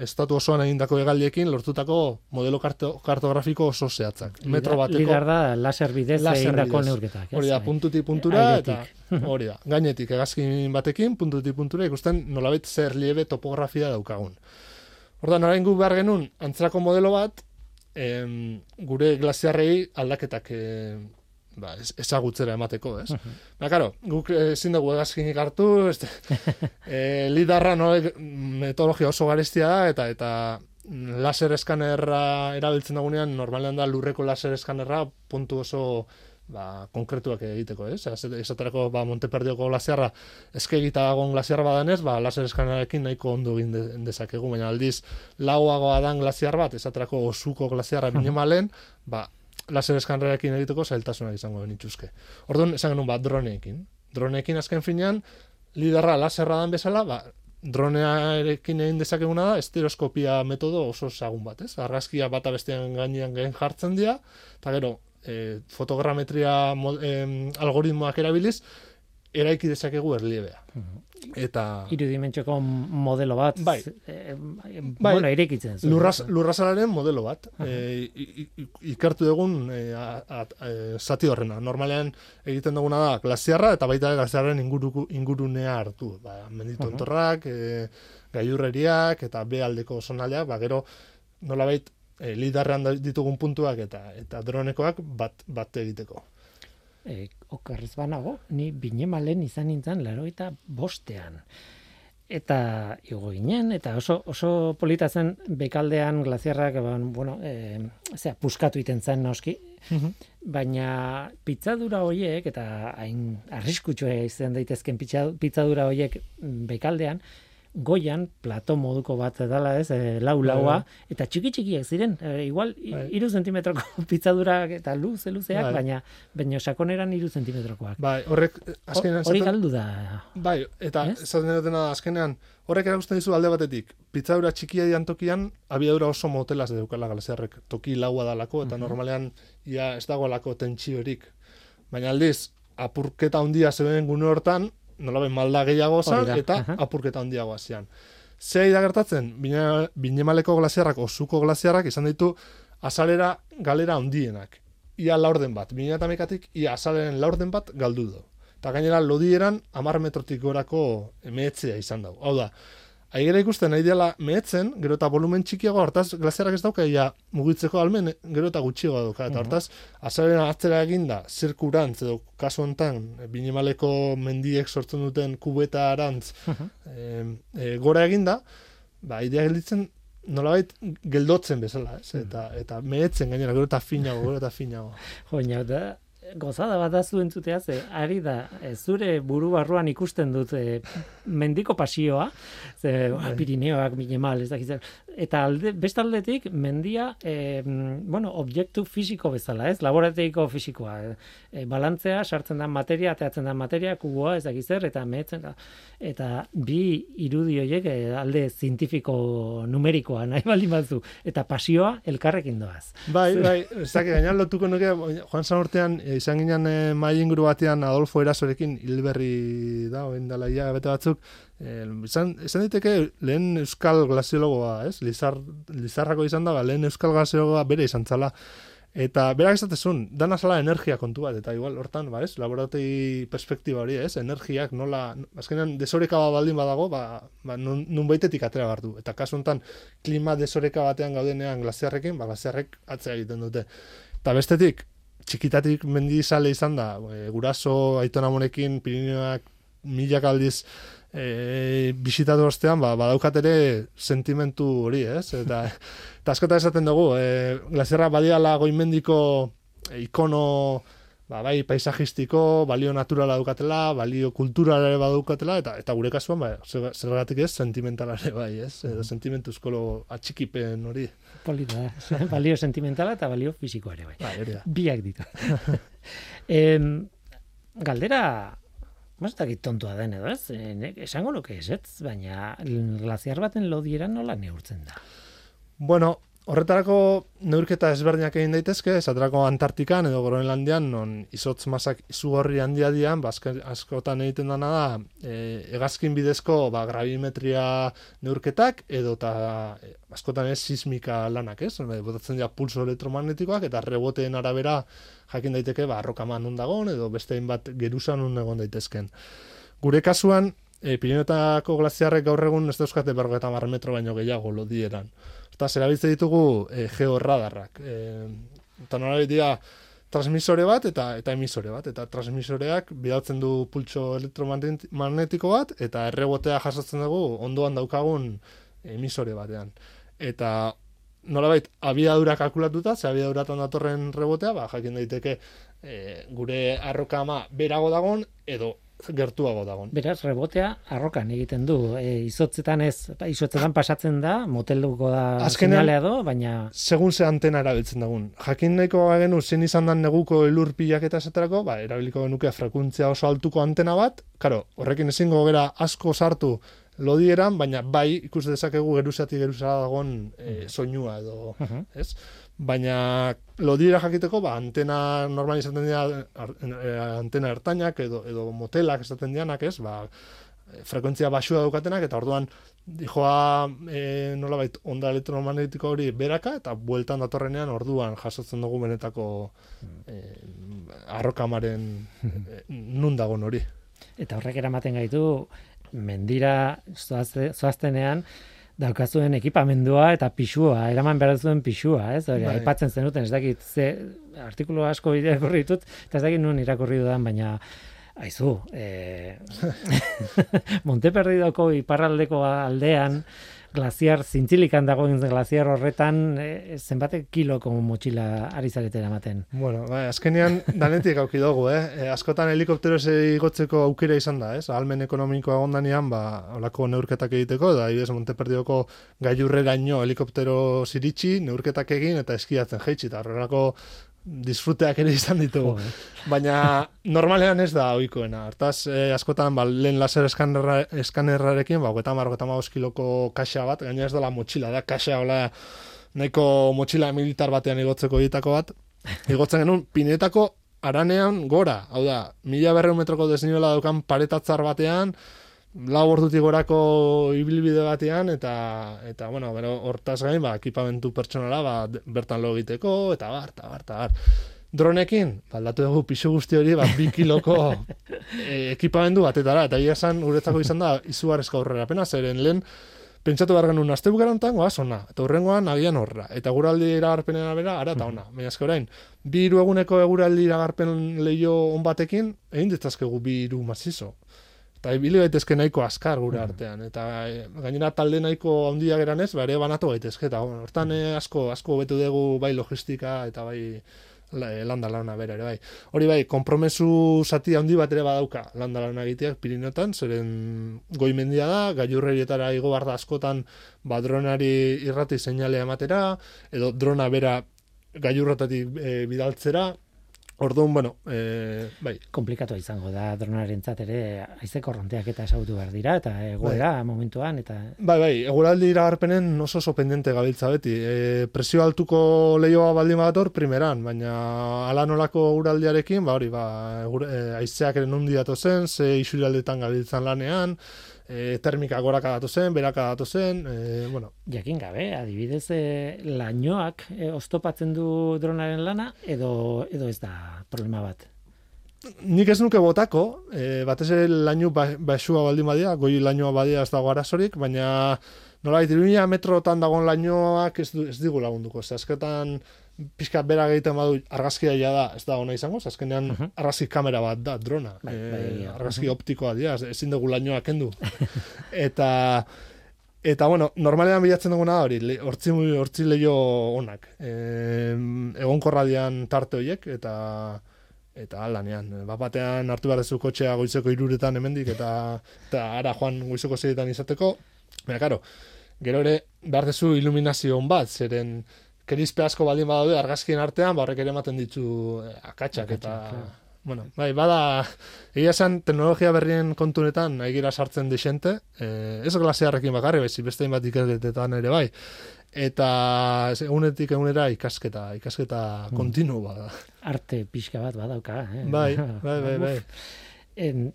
estatu osoan egindako egaldiekin lortutako modelo karto, kartografiko oso zehatzak. Metro bateko. Lidar da laser bidez egindako neurketak. Hori da, puntuti puntura eta hori da, gainetik egazkin batekin, puntuti puntura ikusten nolabet zer liebe topografia daukagun. Horda, norain gu behar genuen antzerako modelo bat, em, gure glasiarrei aldaketak e, ba, ezagutzera emateko, ez? Uh Ba, karo, guk ezin dugu egazkinik hartu, ez, e, lidarra no, metodologia oso garestia da, eta eta laser eskanerra erabiltzen dagunean, normalean da lurreko laser eskanerra puntu oso ba, konkretuak egiteko, ez? Esaterako, ba, Monteperdioko glasiarra eskegita dagoen glasiar badanez, ba, laser eskanarekin nahiko ondo egin de, dezakegu, baina aldiz, lauagoa dan glasiar bat, esaterako osuko glasiarra minimalen, ba, laser eskanarekin egiteko zailtasuna izango benituzke. Orduan, esan genuen, ba, droneekin. Droneekin azken finean, liderra laserra dan bezala, ba, dronearekin egin dezakeguna da, estereoskopia metodo oso zagun bat, ez? Argazkia bata bestean gainean gen jartzen dira, eta gero, e, fotogrametria mo- em, algoritmoak erabiliz, eraiki dezakegu erliebea. Eta Irudimentxoko modelo bat, Bai. eh, Bai. bueno, irekitzen zuen. lurraz, lurrazalaren modelo bat. E, ikertu dugun e, a, a, e, zati horrena. Normalean egiten duguna da glasiarra eta baita ere glasiarren inguruku, ingurunea hartu. Ba, menditontorrak, e, gaiurreriak eta bealdeko zonaldeak, ba, gero nolabait e, lidarrean da- ditugun puntuak eta eta dronekoak bat, bat egiteko. E, okerrez banago, ni binemalen izan nintzen laro eta bostean. Eta igo ginen, eta oso, oso polita zen bekaldean glaziarrak, ba, bueno, e, zera, puskatu iten zen noski, baina pitzadura horiek, eta hain arriskutsua izan daitezken pitza- pitzadura horiek bekaldean, goian plato moduko bat dela ez, e, lau laua, eta txiki txikiak ziren, e, igual Bai. iru zentimetroko pitzadurak eta luze luzeak, Bai. baina baina sakoneran iru zentimetrokoak. Bai, horrek eh, azkenean Hori galdu da. Bai, eta esaten dutena azkenean, horrek erakusten dizu alde batetik, pitzadura txikia dian tokian, abiadura oso motelaz deukala galaziarrek, toki laua dalako, eta normalean ia ez dagoelako tentsiorik. Baina aldiz, apurketa handia zeuden gune hortan, nolaben malda gehiago zan, da, eta aha. apurketa handiago zian. Zei da gertatzen, bine, binemaleko glaziarrak, osuko glaziarrak, izan ditu, azalera galera handienak. Ia laurden bat, bine eta ia azaleren laurden bat galdu du. Eta gainera lodieran amar metrotik gorako mehetzea izan dago. Hau da, aigera ikusten nahi dela mehetzen, gero eta volumen txikiago, hartaz glaziarak ez dauka, ja mugitzeko almen, gero eta gutxiago dauka. Eta hortaz, azaleren atzera eginda, zirkurantz, edo kasu honetan, binimaleko mendiek sortzen duten kubeta arantz, e, e, gora eginda, ba, idea gelditzen, nolabait geldotzen bezala, ez? Eta, eta mehetzen gainera, gero eta finago, gero eta finago. Joina, da, gozada bat da zuen zutea, ze ari da, e, zure buru barruan ikusten dut e, mendiko pasioa, ze ba, Pirineoak, Minemal, ez dakit eta alde, beste aldetik, mendia, e, bueno, objektu fisiko bezala, ez, laborategiko fisikoa, e, balantzea, sartzen da materia, ateatzen da materia, kuboa, ez dakit zer, eta mehetzen da, eta bi irudi horiek e, alde zientifiko numerikoa nahi baldin bazu, eta pasioa elkarrekin doaz. Bai, bai, ez dakit, gaina lotuko nuke, joan zan urtean, e, izan ginen e, mai inguru batean Adolfo Erasorekin hilberri da, oen dela ia bete batzuk, e, izan, izan diteke lehen euskal glasiologoa, ez? Lizar, Lizarrako izan da, lehen euskal glasiologoa bere izan zala. Eta berak esatezun, dana zala energia kontu bat, eta igual hortan, ba, ez, laborategi perspektiba hori, ez, energiak nola, azkenean desoreka bat baldin badago, ba, ba nun, nun baitetik atera gartu. Eta kasu honetan, klima desoreka batean gaudenean glasiarrekin, ba, glasiarrek atzera egiten dute. Eta bestetik, txikitatik mendizale izan da, e, guraso, aitona monekin, Pirineoak milak aldiz e, bisitatu ostean, ba, badaukat ere sentimentu hori, ez? Eta, eta askotan esaten dugu, e, glazierra badiala goimendiko ikono ba, bai paisajistiko, balio naturala daukatela, balio kulturala ere badaukatela, eta eta gure kasuan, ba, zer- zergatik ez, sentimentala ere bai, ez? Edo sentimentuzko atxikipen hori. Polita da. balio sentimentala eta balio fisikoa ere bai. Da. Biak ditu. em, galdera, ez dakit tontua den edo ez, Eh, esango nuke ez, ez, baina glaziar baten lodiera nola neurtzen da. Bueno, horretarako neurketa ezberdinak egin daitezke, esaterako Antartikan edo Groenlandian, non izotz masak izugarri handia dian, ba, askotan egiten dana da, e, hegazkin bidezko ba, gravimetria neurketak, edo eta e, askotan ez sismika lanak, ez? Ba, Botatzen dira pulso elektromagnetikoak, eta reboteen arabera jakin daiteke, ba, arrokama non dagon, edo beste bat geruza egon daitezken. Gure kasuan, e, Pirinetako glaziarrek gaur egun ez dauzkate bergeta mar metro baino gehiago lodieran. Eta zerabiltze ditugu e, georradarrak. E, eta nola dira transmisore bat eta eta emisore bat. Eta transmisoreak bidaltzen du pultso elektromagnetiko bat eta errebotea jasotzen dugu ondoan daukagun emisore batean. Eta nolabait abiadura kalkulatuta, ze abiaduratan datorren rebotea, ba, jakin daiteke e, gure arrokama berago dagon edo gertuago dagon. Beraz, rebotea arrokan egiten du. E, izotzetan ez, izotzetan pasatzen da, motelduko da Azkenean- do, baina segun ze antena erabiltzen dagun. Jakin nahiko genu zein izan dan neguko elur pilaketa esaterako, ba, erabiliko genuke frekuntzia oso altuko antena bat, karo, horrekin ezingo gera asko sartu lodieran, baina bai ikus dezakegu geruzatik geruzara dagoen e, soinua edo, Mhm. ez? Baina lodiera jakiteko, ba, antena normal izaten dira, ar- e, antena ertainak edo, edo motelak esaten dianak, ez? Ba, e, frekuentzia basua daukatenak, eta orduan dijoa e, nolabait onda elektromagnetiko hori beraka, eta bueltan datorrenean orduan jasotzen dugu benetako e, arrokamaren e, nun dagon hori. Eta horrek eramaten gaitu mendira zoazte, zoaztenean daukazuen ekipamendua eta pisua, eraman behar zuen pisua, ez? Hori, Bai. aipatzen zenuten, ez dakit, ze artikulu asko irakurri ditut, eta ez dakit nun irakurri dudan, baina Aizu, eh, Monteperdidoko iparraldeko aldean, glaziar, zintzilikan dagoen glaziar horretan, eh, zenbatek kiloko motxila ari zarete eramaten. Bueno, bai, azkenean danetik auki dugu, eh? E, askotan helikopteroz igotzeko aukera izan da, ez? Ahalmen ekonomikoa egondanean, ba, holako neurketak egiteko, da, ibez, Monteperdioko gailurreraino helikoptero ziritsi, neurketak egin, eta eskiatzen jeitsi, eta horrelako disfruteak ere izan ditugu. Joder. Baina normalean ez da ohikoena. Hortaz, eh, askotan ba, lehen laser eskanerra, eskanerrarekin, ba, gota mar, gota kiloko kaxa bat, gaina ez dela motxila, da kaxa hola nahiko motxila militar batean igotzeko egitako bat, igotzen genuen pinetako aranean gora, hau da, mila berreun metroko desnibela daukan paretatzar batean, lau ordutik gorako ibilbide batean eta eta bueno, bero hortaz gain ba ekipamentu pertsonala ba bertan lo egiteko eta bar ta bar ta bar. Dronekin, ba, aldatu dugu pisu guzti hori, ba, bi kiloko e, ekipamendu batetara, eta ia esan, guretzako izan da, izugarrezko aurrera pena, zeren lehen, pentsatu behar genuen, azte bukarantan, goaz ona, eta hurrengoan agian horra, eta guraldi iragarpenen bera, ara eta ona. Baina eske orain, bi hiru eguneko eguraldi iragarpen leio on batekin, egin ditzazkegu bi hiru mazizo. Eta ibili gaitezke nahiko azkar gure artean. Eta e, gainera talde nahiko handia geranez, ba, ere banatu gaitezke. Eta bueno, hortan eh, asko, asko betu dugu bai logistika eta bai eh, landa lana bera ere bai. Hori bai, kompromesu zati handi bat ere badauka landa lana egiteak Pirineotan, zeren goimendia da, gailurrerietara igo behar da askotan ba, dronari irrati seinalea ematera, edo drona bera gailurretatik e, bidaltzera, Orduan, bueno, e, bai, Komplikatua izango da dronarentzat ere haize korronteak eta esagutu behar dira eta egoera momentuan eta Bai, bai, eguraldi iragarpenen oso oso pendente gabiltza beti. E, presio altuko leioa baldin badator primeran, baina ala nolako eguraldiarekin, ba hori, ba, e, aizeak ere nundi datozen, ze isuraldetan gabiltzan lanean, e, termika goraka datozen, beraka datozen, e, bueno, jakin gabe, adibidez e, lainoak e, oztopatzen du dronaren lana edo edo ez da problema bat. nik ez nuke botako, e, batez ere lainu ba, baxua baldin badia, goi lainoa badia ez dago arazorik, baina nola iruña metrotan dagoen lainoak ez, du, ez digu lagunduko. Ze azketan pixka bera egiten badu argazkia ja da, ez da ona izango, azkenean Mhm. argazki kamera bat da, drona. Bai, E, bai, egia. argazki optikoa dira, ez- ezin dugu lainoa kendu. eta Eta, bueno, normalean bilatzen duguna hori, hortzi, hortzi leio onak. E, egonkorra dian tarte horiek, eta eta lanean. Bat batean hartu behar duzu kotxea goizeko iruretan hemendik eta, eta ara joan goizeko zeitan izateko. Baina, karo, gero ere behar duzu iluminazio on bat, zeren kerizpe asko baldin badaude argazkien artean, ba horrek ere ematen ditu eh, akatsak eta... Akatsak, Bueno, bai, bada, egia esan, teknologia berrien kontunetan aigira sartzen dixente, eh, ez glasearrekin bakarri, baizik beste hainbat ikerketetan ere bai. Eta egunetik egunera ikasketa, ikasketa kontinu bada. Arte pixka bat badauka. Eh? Bai, bai, bai, bai. En,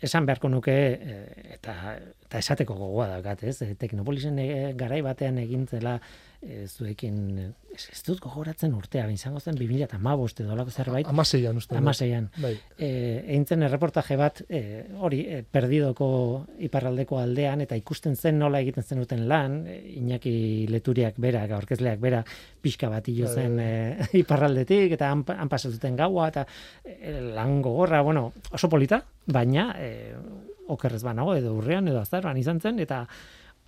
esan beharko nuke eh, eta eta esateko gogoa daukat, ez? Eh, Teknopolisen garai batean egintzela eh, zuekin eh, ez, dut gogoratzen urtea, izango zen 2015 edo holako zerbait. Amaseian uste. Amaseian. Bai. eh, egin zen erreportaje bat eh, hori eh, perdidoko iparraldeko aldean eta ikusten zen nola egiten zenuten lan eh, Iñaki Leturiak berak aurkezleak bera pixka bat hilo Bai, zen eh, iparraldetik eta han, han pasatuten gaua eta eh, lan gogorra bueno oso polita baina eh, okerrez banago edo urrean edo azaroan izan zen eta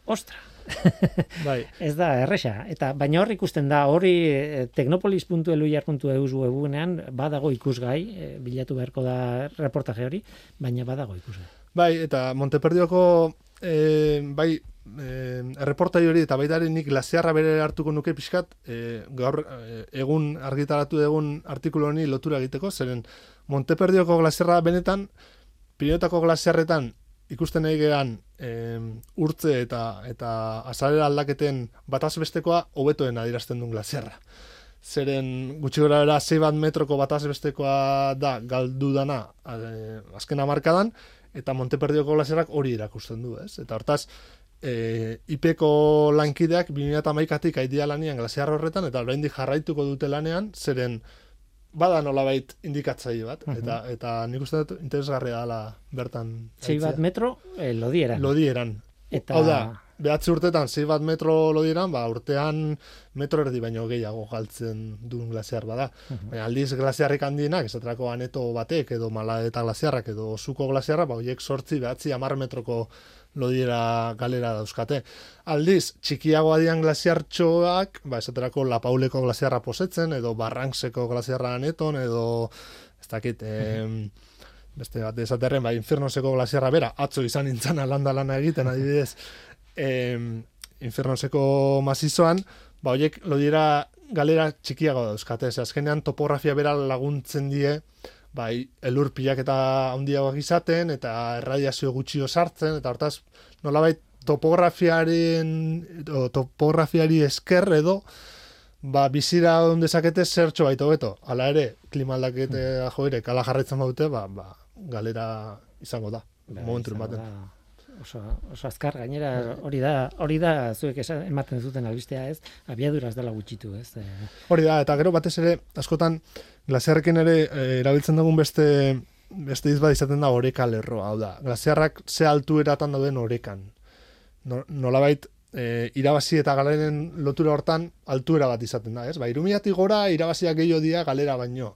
ostra Bai. Ez da erresa, eta baina hor ikusten da, hori eh, teknopolis.eluiar.eus webunean badago ikusgai, eh, bilatu beharko da reportaje hori, baina badago ikusgai. Bai, eta Monteperdioko e, bai e, erreportai hori eta baita nik glaziarra bere hartuko nuke pixkat e, gaur e, egun argitaratu egun artikulu honi lotura egiteko, zeren Monteperdioko glaziarra benetan Pirinotako glaziarretan ikusten nahi gehan em, urtze eta eta azalera aldaketen bataz bestekoa hobetoen adierazten duen glaziarra. Zeren gutxi gora bera zei bat metroko bataz bestekoa da galdu dana eh, azken amarkadan, eta Monteperdioko glaziarrak hori erakusten du, ez? Eta hortaz, e, IPeko lankideak 2008-atik aidia lanian glaziar horretan, eta oraindik jarraituko dute lanean, zeren bada nolabait indikatzaile bat, Mhm. eta, eta nik uste dut interesgarria dela bertan. Sei bat metro, eh, lodieran. Lodieran. Eta- Hau da, behatzi urtetan sei bat metro lodieran, ba, urtean metro erdi baino gehiago galtzen duen glaziar bada. Baina aldiz glaziarrik handienak, esaterako aneto batek, edo mala eta glaziarrak, edo zuko glaziarra, ba, horiek sortzi, behatzi, amar metroko lodiera galera dauzkate. Aldiz, txikiago adian glaziartxoak, ba, esaterako lapauleko glaziarra posetzen, edo barrankseko glaziarra aneton, edo, ez dakit, em, beste bat esaterren, ba, infernoseko glaziarra bera, atzo izan nintzen alanda lana egiten, adibidez, em, infernoseko mazizoan, ba, horiek lodiera galera txikiago dauzkate, ze azkenean topografia bera laguntzen die, bai, elur pilaketa handiagoak izaten, eta erradiazio gutxio sartzen, eta hortaz, nolabait topografiaren, o, topografiari esker edo, ba, bizira on dezakete zertxo baito beto. Hala ere, klima aldakete joire, kala jarraitzen baute, ba, ba, galera izango da. Momentu baten. da Oso, oso azkar gainera hori da hori da zuek esan, ematen zuten albistea ez abiaduraz dela gutxitu ez e, Hori da, eta gero batez ere, askotan, glaziarrekin ere eh, erabiltzen dugun beste beste hitz izaten da oreka lerroa, hau da. Glaziarrak ze altueratan dauden orekan. No, nolabait, e, irabazi eta galeren lotura hortan altuera bat izaten da, ez? Ba, irumiatik gora, irabaziak gehiago dira galera baino.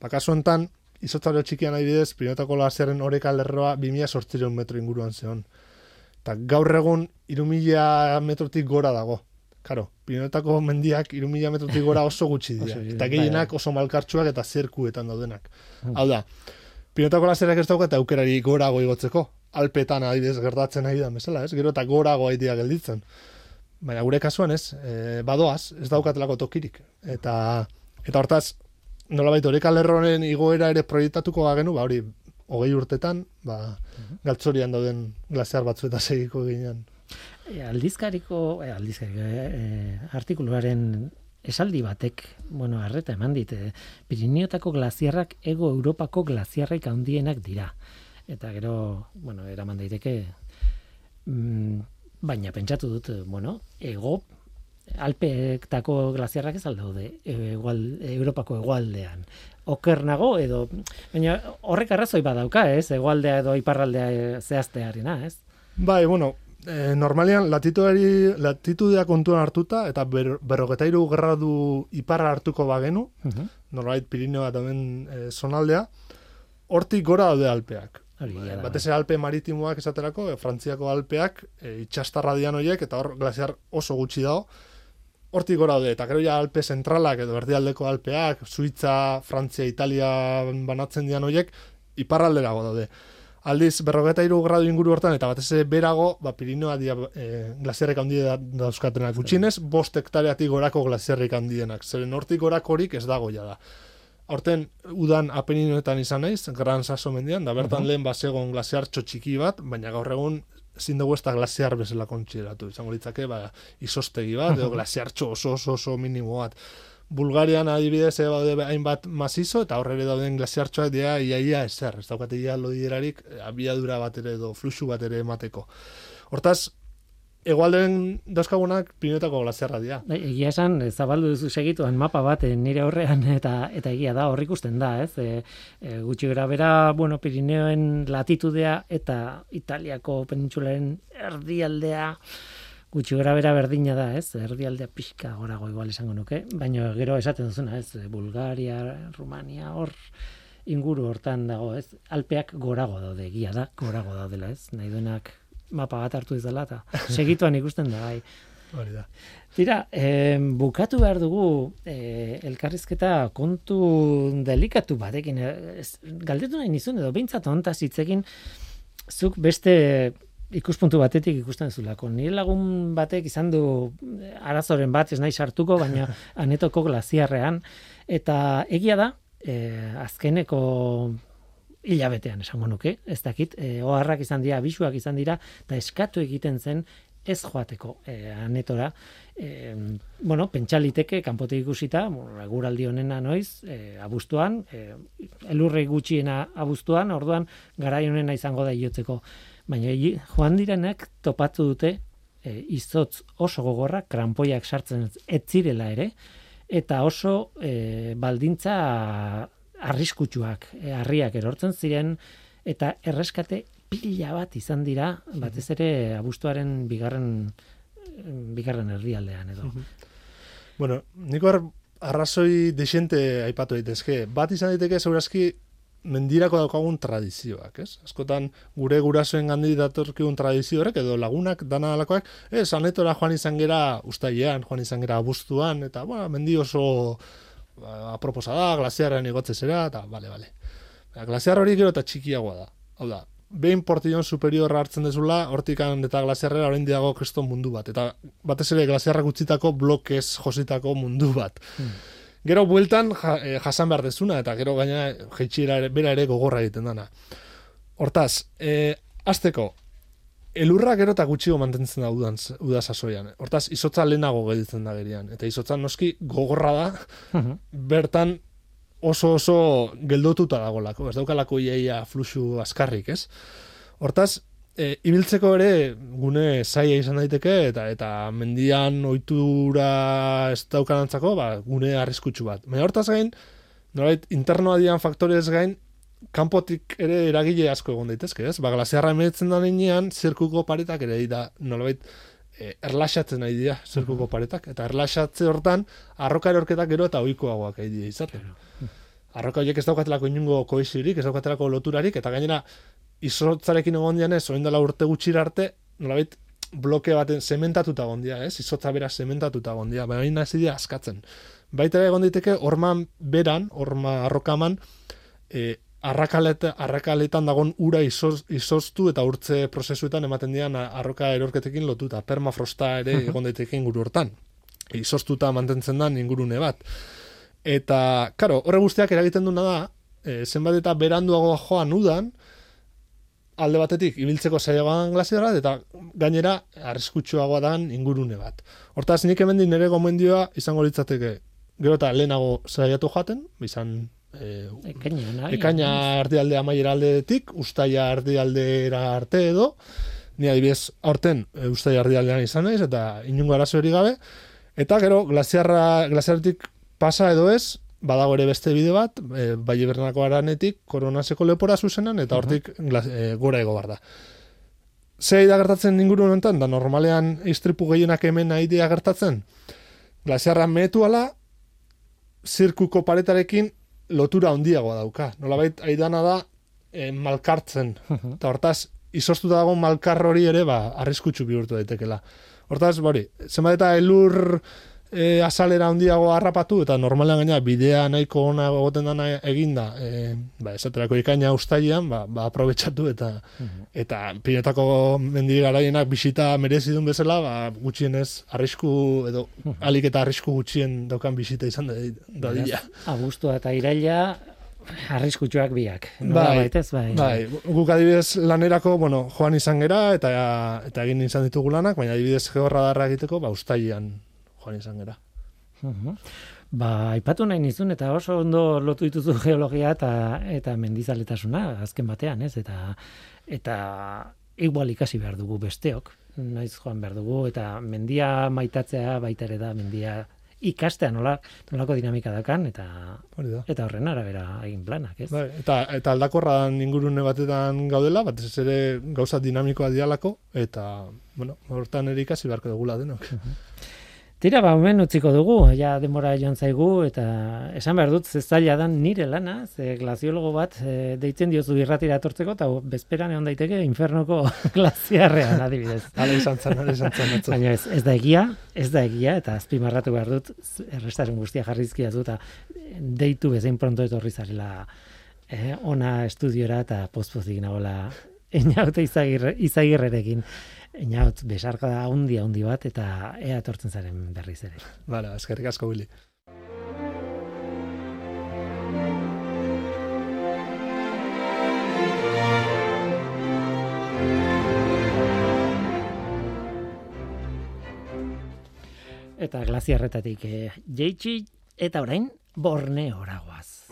Ba, kasu honetan, izotzaro txikian adibidez, pinotako glaziarren oreka lerroa 2000 metro inguruan zeon. Eta gaur egun, irumila metrotik gora dago. Karo, Pinotako mendiak irumila metrotik gora oso gutxi dira. Eta bai, gehienak bai. oso malkartsuak eta zerkuetan daudenak. Hmm. Hau da, Pinotako lazerak ez dauka eta aukerari gorago igotzeko. Alpetan adibidez gertatzen nahi da, bezala, ez? Gero eta gorago aitea gelditzen. Baina gure kasuan ez, e, badoaz, ez daukatelako tokirik. Eta, eta hortaz, nolabait oreka lerronen igoera ere proiektatuko bagenu, ba hori, hogei urtetan, ba, galtzorian dauden glaziar batzu eta segiko ginean. E, aldizkariko, e, aldizkariko, e, e, artikuluaren esaldi batek, bueno, arreta eman dit, e, Pirineotako glaziarrak ego Europako glaziarraik handienak dira. Eta gero, bueno, eraman daiteke, mm, baina pentsatu dut, e, bueno, ego Alpeetako glaziarrak ez aldaude egual, Europako hegoaldean. Oker nago edo baina horrek arrazoi badauka, ez? Hegoaldea edo iparraldea e, zehaztearena, ez? Bai, bueno, e, normalian latitudeari, latitudea kontuan hartuta eta ber, berrogetairu gradu iparra hartuko bagenu, Mhm. norbait Pirineoa dauden e, zonaldea, hortik gora daude alpeak. Da. Batez ere alpe maritimoak esaterako, e, Frantziako alpeak, e, itxastarra dian horiek, eta hor glaziar oso gutxi dago, hortik gora daude, eta gero ja alpe zentralak edo erdialdeko alpeak, Suitza, Frantzia, Italia banatzen dian horiek, iparralderago daude. Aldiz, berrogeta iru gradu inguru hortan, eta batez ere berago, ba, Pirinoa dia e, glaziarrek handi da, dauzkatenak. Gutxinez, bost hektareatik gorako glaziarrik handienak. Zeren hortik gorakorik ez dago ja da. Horten, udan apeninoetan izan naiz, Gran Saso mendian, da bertan lehen basegon glaziartxo txiki bat, baina gaur egun ezin dugu ez da glaziar bezala kontxideratu. Izango litzake, ba, izostegi bat, edo glaziartxo oso oso oso minimo bat. Bulgarian adibidez eh, baude hainbat mazizo eta horre dauden glaziartxoak dira iaia ezer, ez daukate ia lodierarik eh, abiadura bat ere edo fluxu bat ere emateko. Hortaz, egualden dauzkagunak pinetako glaziarra dira. Bai, Egia esan, e, zabaldu duzu segituan mapa bat e, nire aurrean eta eta egia da, hor ikusten da, ez? E, e, gutxi gara bera, bueno, Pirineoen latitudea eta Italiako penintsularen erdialdea gutxi gara bera berdina da, ez? Erdialdea pixka gorago igual esango nuke, baina gero esaten duzuna, ez? Bulgaria, Rumania, hor inguru hortan dago, ez? Alpeak gorago daude, egia da, gorago daudela, ez? Nahi duenak mapa bat hartu izala eta segituan ikusten da, bai. Hori da. Tira, eh, bukatu behar dugu eh, elkarrizketa kontu delikatu batekin. eh, ez- galdetu nahi nizun edo behintzat hontaz hitzekin zuk beste ikuspuntu batetik ikusten zulako. Nire lagun batek izan du eh, arazoren bat, ez nahi sartuko, baina anetoko glaziarrean. Eta egia da, eh, azkeneko hilabetean esango nuke, ez dakit, e, oharrak izan dira, bisuak izan dira, eta eskatu egiten zen ez joateko e, anetora, e, bueno, pentsaliteke, kanpote ikusita, guraldi honena noiz, e, abuztuan, e, elurre gutxiena abuztuan, orduan, garai honena izango da iotzeko. Baina joan direnek topatu dute e, izotz oso gogorra, krampoiak sartzen ez zirela ere, eta oso e, baldintza arriskutsuak, e, harriak erortzen ziren, eta erreskate pila bat izan dira, batez ere abuztuaren bigarren bigarren herrialdean edo. Bueno, niko arrazoi desente aipatu daitezke. Bat izan daiteke segurazki mendirako daukagun tradizioak, ez? Askotan gure gurasoen gandi datorkigun tradizio horrek edo lagunak dana alakoak, ez, anetora joan izan gera ustailean, joan izan gera abuztuan, eta, bueno, mendi oso ba, aproposa da, glasiarren igotze zera, eta, bale, bale. Glasiar hori gero eta txikiagoa da. Hau da, behin portillon superior hartzen dezula, hortikan eta glasiarrera orain diago keston mundu bat. Eta batez ere glasiarrak utzitako blokez jositako mundu bat. Hmm. Gero bueltan eh, jasan behar dezuna, eta gero gaina jeitxiera ere, bera ere gogorra egiten dana. Hortaz, e, azteko, elurra gero eta gutxigo mantentzen da udan, uda sasoian. Hortaz, izotza lehenago gelditzen da gerian. Eta izotza noski gogorra da, hmm. bertan oso oso geldotuta dagolako, ez daukalako iaia fluxu askarrik, ez? Hortaz, e, ibiltzeko ere gune zaia izan daiteke eta eta mendian ohitura ez daukanantzako, ba, gune arriskutsu bat. Baina hortaz gain, nolait internoa dian faktorez gain, kanpotik ere eragile asko egon daitezke, ez? Ba, glasiarra emetzen da nenean, zirkuko paretak ere da, nolait, e, erlaxatzen nahi dira zirkuko paretak, eta erlaxatze hortan, arroka erorketak gero eta oikoagoak nahi dira izaten arroka horiek ez daukatelako inungo koesirik, ez daukatelako loturarik, eta gainera, izotzarekin egon dian ez, dela urte gutxira arte, nolabait, bloke baten sementatuta egon ez? Izotza bera sementatuta egon baina ez dira askatzen. Baita egon diteke, orman beran, orma arrokaman, e, arrakaletan dagon ura izoztu eta urtze prozesuetan ematen dian arroka erorketekin lotuta, permafrosta ere egon daiteke inguru hortan. Izoztuta mantentzen da ingurune bat. Eta, karo, horre guztiak eragiten duna da, e, zenbat eta beranduago joan udan, alde batetik, ibiltzeko zailagoan glasiara, eta gainera, arriskutsuagoa dan ingurune bat. Hortaz, nik hemen nire gomendioa izango litzateke, gero eta lehenago zaiatu jaten, izan e, ekaina, ekaina ardialdea maiera aldeetik, ustaia ardialdera arte edo, ni adibidez, aurten e, ustaia ardialdean izan naiz, eta inungo arazo hori gabe, eta gero, glasiarra, glasiartik pasa edo ez, badago ere beste bide bat, e, bai ibernako aranetik, koronaseko lepora zuzenan, eta hortik e, gora ego bar da. Zei da gertatzen inguru honetan, da normalean istripu gehienak hemen nahi gertatzen, glasiarra metu ala, zirkuko paretarekin lotura handiagoa dauka. Nolabait, aidana da, e, malkartzen. Eta hortaz, izoztuta dago malkar hori ere, ba, arriskutsu bihurtu daitekela. Hortaz, bori, zenbat eta elur e, azalera handiago harrapatu eta normalean gaina bidea nahiko ona egoten dana eginda e, ba esaterako ikaina ustaian ba ba aprobetxatu eta mhm. eta pinetako mendi garaienak bisita merezi duen bezala ba gutxienez arrisku edo mhm. alik eta arrisku gutxien daukan bisita izan da dadila abuztua eta iraila arriskutsuak biak. Bai, baitez, bai. bai. Guk adibidez lanerako, bueno, joan izan gera eta eta egin izan ditugu lanak, baina adibidez georra darra egiteko, ba, ustaian joan izan gera. Ba, aipatu nahi nizun, eta oso ondo lotu dituzu geologia eta eta mendizaletasuna, azken batean, ez? Eta, eta igual ikasi behar dugu besteok, naiz joan behar dugu, eta mendia maitatzea baita ere da, mendia ikastea nola, nolako dinamika dakan, eta eta horren arabera egin planak, ez? Bai, eta, eta aldakorran ingurune batetan gaudela, bat ez ere gauza dinamikoa dialako, eta, bueno, hortan ere ikasi beharko dugula denok. Tira, ba, hemen utziko dugu, ja demora joan zaigu, eta esan behar dut, zestaila dan nire lana, ze glaziologo bat e, deitzen diozu irratira etortzeko, eta bezperan egon daiteke infernoko glaziarrean, adibidez. Hala izan zen, hala izan zen. Baina ez, ez da egia, ez da egia, eta azpimarratu behar dut, errestaren guztia jarrizkia du, eta deitu bezain pronto etorri zarela eh, ona estudiora, eta postpozik nagoela einaute izagirrerekin. Inaut, besarka da handi handi bat eta ea etortzen zaren berriz ere. Bala, ba, eskerrik asko Willy. Eta glaziarretatik eh, jeitsi eta orain Borneoragoaz.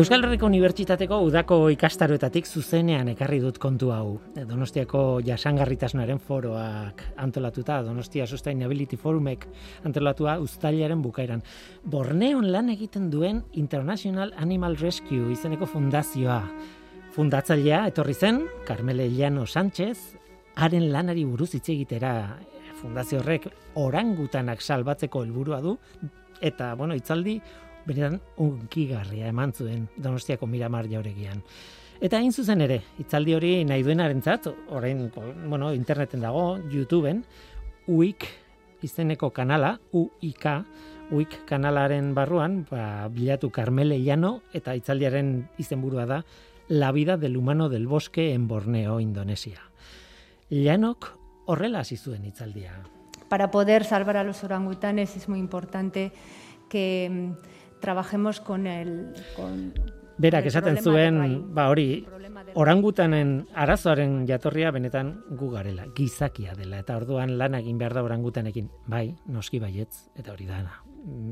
Euskal Herriko Unibertsitateko udako ikastaroetatik zuzenean ekarri dut kontu hau. Donostiako jasangarritasunaren foroak antolatuta, Donostia Sustainability Forumek antolatua ustailaren bukaeran. Borneon lan egiten duen International Animal Rescue izeneko fundazioa. Fundatzailea etorri zen, Carmele Llano Sánchez, haren lanari buruz hitz egitera fundazio horrek orangutanak salbatzeko helburua du, eta, bueno, itzaldi benetan unkigarria eman zuen Donostiako Miramar jauregian. Eta hain zuzen ere, itzaldi hori nahi duenarentzat, orain bueno, interneten dago, YouTubeen, UIK izeneko kanala, UIK, UIK kanalaren barruan, ba, bilatu Carmele Llano eta itzaldiaren izenburua da La vida del humano del bosque en Borneo, Indonesia. Llanok horrela hasi zuen itzaldia. Para poder salvar a los orangutanes es muy importante que mm, trabajemos con el... Con, Berak esaten zuen, ba hori, orangutanen arazoaren jatorria benetan gu garela, gizakia dela, eta orduan lan egin behar da orangutanekin, bai, noski baietz, eta hori da,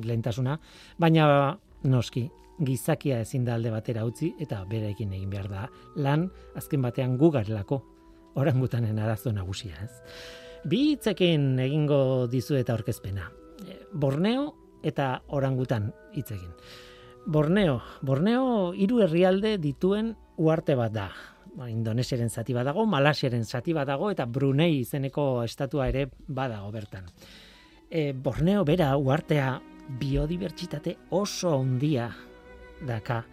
lehentasuna, baina noski, gizakia ezin da alde batera utzi, eta berekin egin behar da, lan azken batean gu garelako, orangutanen arazo nagusia, ez. Bi hitzekin egingo dizu eta orkezpena. Borneo eta orangutan hitz egin. Borneo, Borneo hiru herrialde dituen uarte bat da. Ba, Indonesiaren zati bat dago, Malasiaren zati bat dago eta Brunei izeneko estatua ere badago bertan. E, Borneo bera uartea biodibertsitate oso handia daka.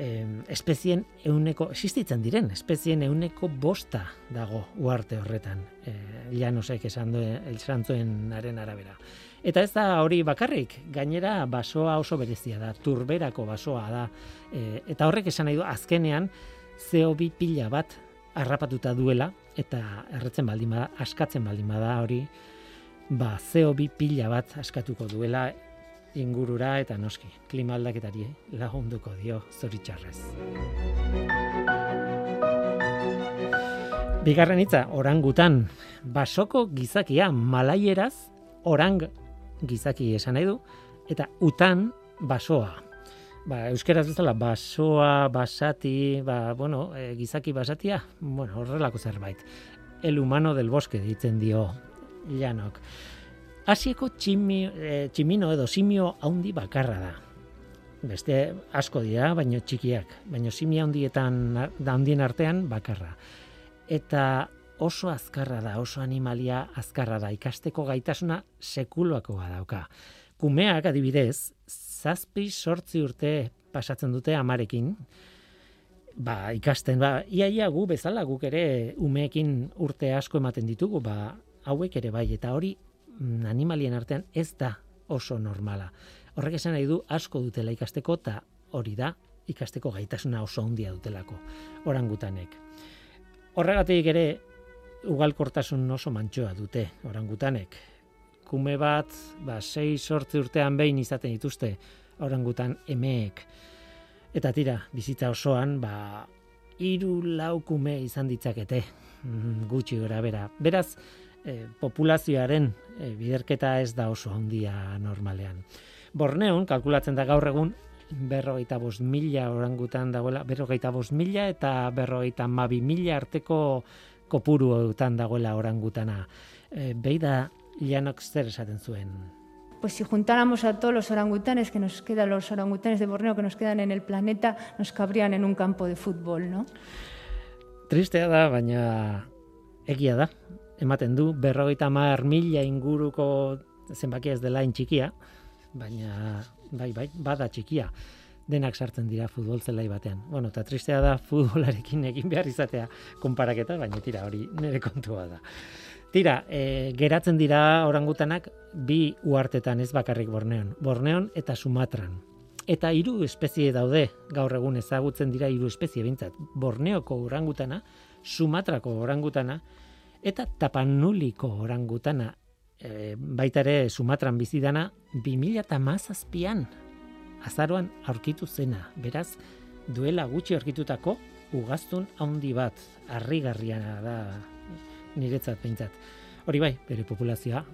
E, espezien euneko, existitzen diren, espezien euneko bosta dago uarte horretan. E, Llanosek esan duen arabera. Eta ez da hori bakarrik, gainera basoa oso berezia da, turberako basoa da. E, eta horrek esan nahi du, azkenean, CO2 pila bat harrapatuta duela, eta erretzen baldin bada, askatzen baldin bada hori, ba, CO2 pila bat askatuko duela ingurura eta noski, klima aldaketari lagunduko dio zoritxarrez. Bigarren hitza, orangutan, basoko gizakia malaieraz orang gizaki esan nahi du, eta utan basoa. Ba, euskeraz bezala, basoa, basati, ba, bueno, e, gizaki basatia, bueno, horrelako zerbait. El humano del bosque ditzen dio llanok. Asieko tximi, e, tximino edo simio haundi bakarra da. Beste asko dira, baino txikiak, baino simio haundietan da artean bakarra. Eta oso azkarra da, oso animalia azkarra da, ikasteko gaitasuna sekuloakoa dauka. Kumeak adibidez, zazpi sortzi urte pasatzen dute amarekin, ba, ikasten, ba, iaia gu bezala guk ere umeekin urte asko ematen ditugu, ba, hauek ere bai, eta hori mm, animalien artean ez da oso normala. Horrek esan nahi du asko dutela ikasteko, eta hori da ikasteko gaitasuna oso handia dutelako, orangutanek. Horregatik ere, ugalkortasun oso mantxoa dute orangutanek. Kume bat, ba, sei sortzi urtean behin izaten dituzte orangutan emeek. Eta tira, bizitza osoan, ba, iru lau kume izan ditzakete, mm, gutxi gora bera. Beraz, e, populazioaren e, biderketa ez da oso handia normalean. Borneon, kalkulatzen da gaur egun, berrogeita bost mila orangutan dagoela, berrogeita bost mila eta berrogeita mabi mila arteko kopuru eutan dagoela orangutana. E, beida Llanok zer esaten zuen? Pues si juntáramos a todos los orangutanes que nos quedan, los orangutanes de Borneo que nos quedan en el planeta, nos cabrían en un campo de fútbol, ¿no? Tristea da, baina egia da. Ematen du, berrogeita mar mila inguruko zenbakia ez dela txikia, baina bai, bai, bada txikia denak sartzen dira futbol zelai batean. Bueno, eta tristea da futbolarekin egin behar izatea konparaketa, baina tira hori nire kontua da. Tira, e, geratzen dira orangutanak bi uartetan ez bakarrik Borneon. Borneon eta Sumatran. Eta hiru espezie daude, gaur egun ezagutzen dira hiru espezie bintzat. Borneoko orangutana, Sumatrako orangutana, eta Tapanuliko orangutana. E, baita ere Sumatran bizidana, 2000 eta mazazpian azaroan aurkitu zena. Beraz, duela gutxi aurkitutako ugaztun handi bat, harrigarriana da niretzat behintzat. Hori bai, bere populazioa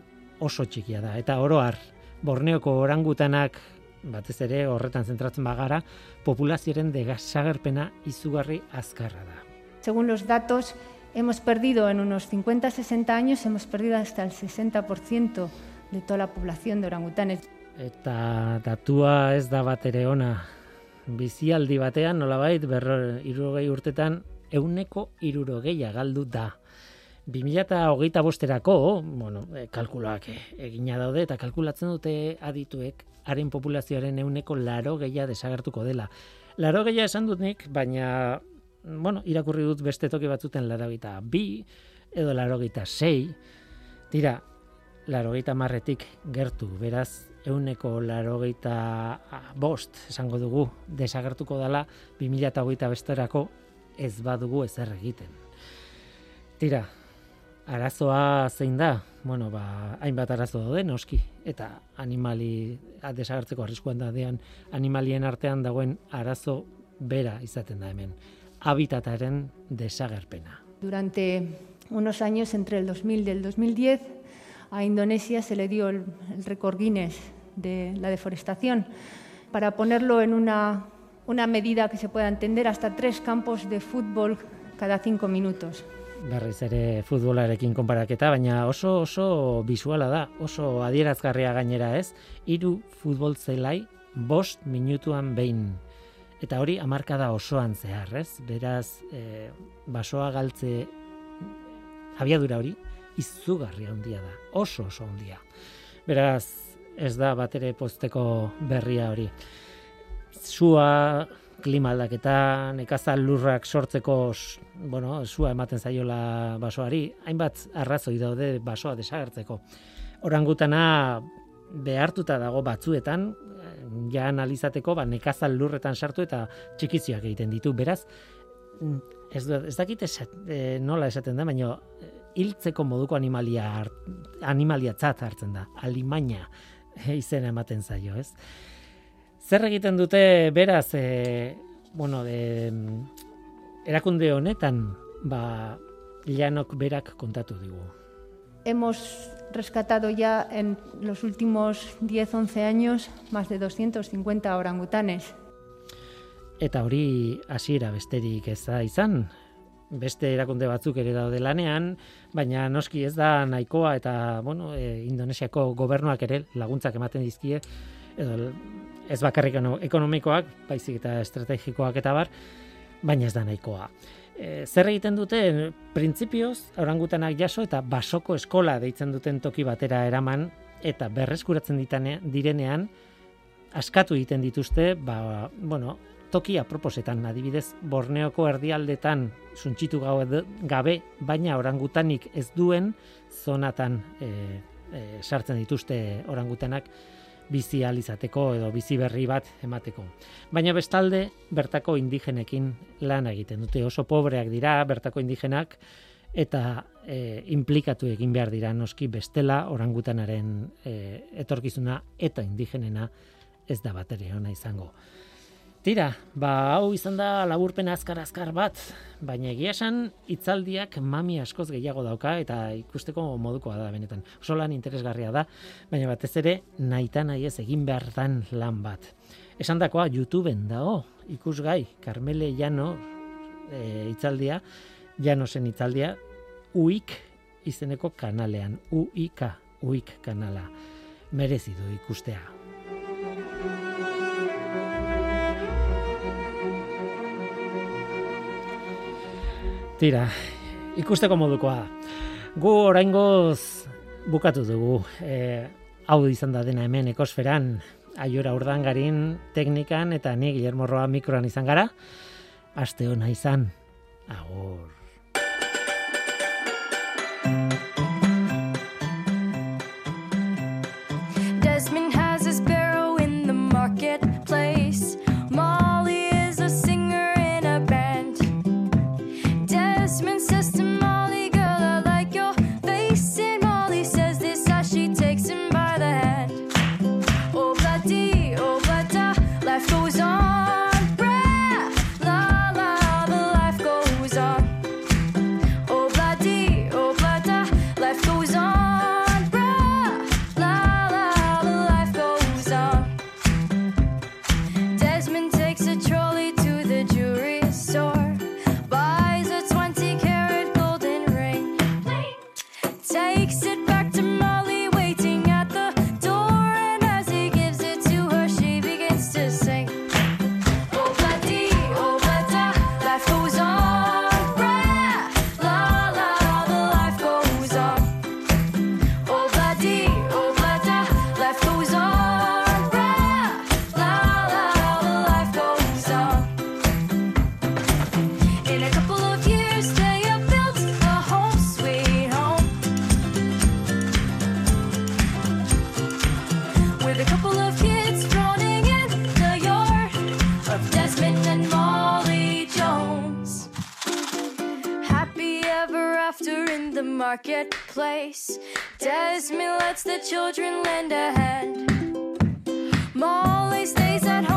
oso txikia da, eta oroar, Borneoko orangutanak batez ere horretan zentratzen bagara, populazioaren desagerpena izugarri azkarra da. Según los datos, hemos perdido en unos 50-60 años, hemos perdido hasta el 60% de toda la población de orangutanes. Eta datua ez da bat ere ona. Bizialdi batean, nolabait, berro irurogei urtetan, euneko irurogeia galdu da. 2008 bosterako, bueno, e, kalkuloak e, egina daude, eta kalkulatzen dute adituek, haren populazioaren euneko laro gehiago desagertuko dela. Laro gehiago esan dut nik, baina, bueno, irakurri dut beste toki batzuten laro bi, edo laro sei, tira, laro marretik gertu, beraz, euneko laro bost, esango dugu, desagertuko dela, 2008 besterako ez badugu ezer egiten. Tira, arazoa zein da? Bueno, ba, hainbat arazo daude, noski. Eta animali desagertzeko arriskuan da dean, animalien artean dagoen arazo bera izaten da hemen. Habitataren desagerpena. Durante unos años, entre el 2000 y el 2010, a Indonesia se le dio el, el récord Guinness de la deforestación. Para ponerlo en una, una medida que se pueda entender, hasta tres campos de fútbol cada cinco minutos berriz ere futbolarekin konparaketa, baina oso oso bisuala da, oso adierazgarria gainera ez, hiru futbol zelai bost minutuan behin. Eta hori amarka da osoan zehar, ez? Beraz, e, basoa galtze abiadura hori, izugarria handia da, oso oso handia. Beraz, ez da batere posteko berria hori. Zua klima aldaketa, nekazal lurrak sortzeko, bueno, sua ematen zaiola basoari, hainbat arrazoi daude basoa desagertzeko. Orangutana behartuta dago batzuetan, ja analizateko, ba, nekazal lurretan sartu eta txikizioak egiten ditu. Beraz, ez, ez dakit e, nola esaten da, baina hiltzeko moduko animalia, animalia tzat hartzen da, alimaina izena ematen zaio, ez? Zer egiten dute beraz, e, bueno, de, erakunde honetan, ba, Llanok berak kontatu digu. Hemos rescatado ya en los últimos 10-11 años más de 250 orangutanes. Eta hori hasiera besterik ez da izan, beste erakunde batzuk ere daude lanean, baina noski ez da nahikoa eta bueno, e, Indonesiako gobernuak ere laguntzak ematen dizkie edo ez bakarrik ekonomikoak, baizik eta estrategikoak eta bar, baina ez da nahikoa. E, zer egiten dute, printzipioz, orangutanak jaso eta basoko eskola deitzen duten toki batera eraman, eta berreskuratzen ditane, direnean, askatu egiten dituzte, ba, bueno, toki aproposetan, adibidez, Borneoko erdialdetan suntxitu gabe, baina orangutanik ez duen zonatan e, e, sartzen dituzte orangutanak, bizi izateko edo bizi berri bat emateko. Baina bestalde, bertako indigenekin lan egiten dute oso pobreak dira, bertako indigenak, eta e, implikatu egin behar dira noski bestela orangutanaren e, etorkizuna eta indigenena ez da batere ona izango. Tira, ba, hau izan da laburpen azkar azkar bat, baina egia esan hitzaldiak mami askoz gehiago dauka eta ikusteko modukoa da benetan. Oso lan interesgarria da, baina batez ere naita nahi ez egin behar dan lan bat. Esan dakoa YouTubeen dago, ikusgai, Carmele Llano e, hitzaldia, Llanosen hitzaldia, uik izeneko kanalean, uika, uik kanala. Merezi du ikustea. Tira, ikusteko modukoa. Gu oraingoz bukatu dugu. E, hau izan da dena hemen ekosferan, aiora urdangarin teknikan eta ni Guillermo Roa mikroan izan gara. Aste hona izan. Agur. place Desmond lets the children lend a hand. Molly stays at home.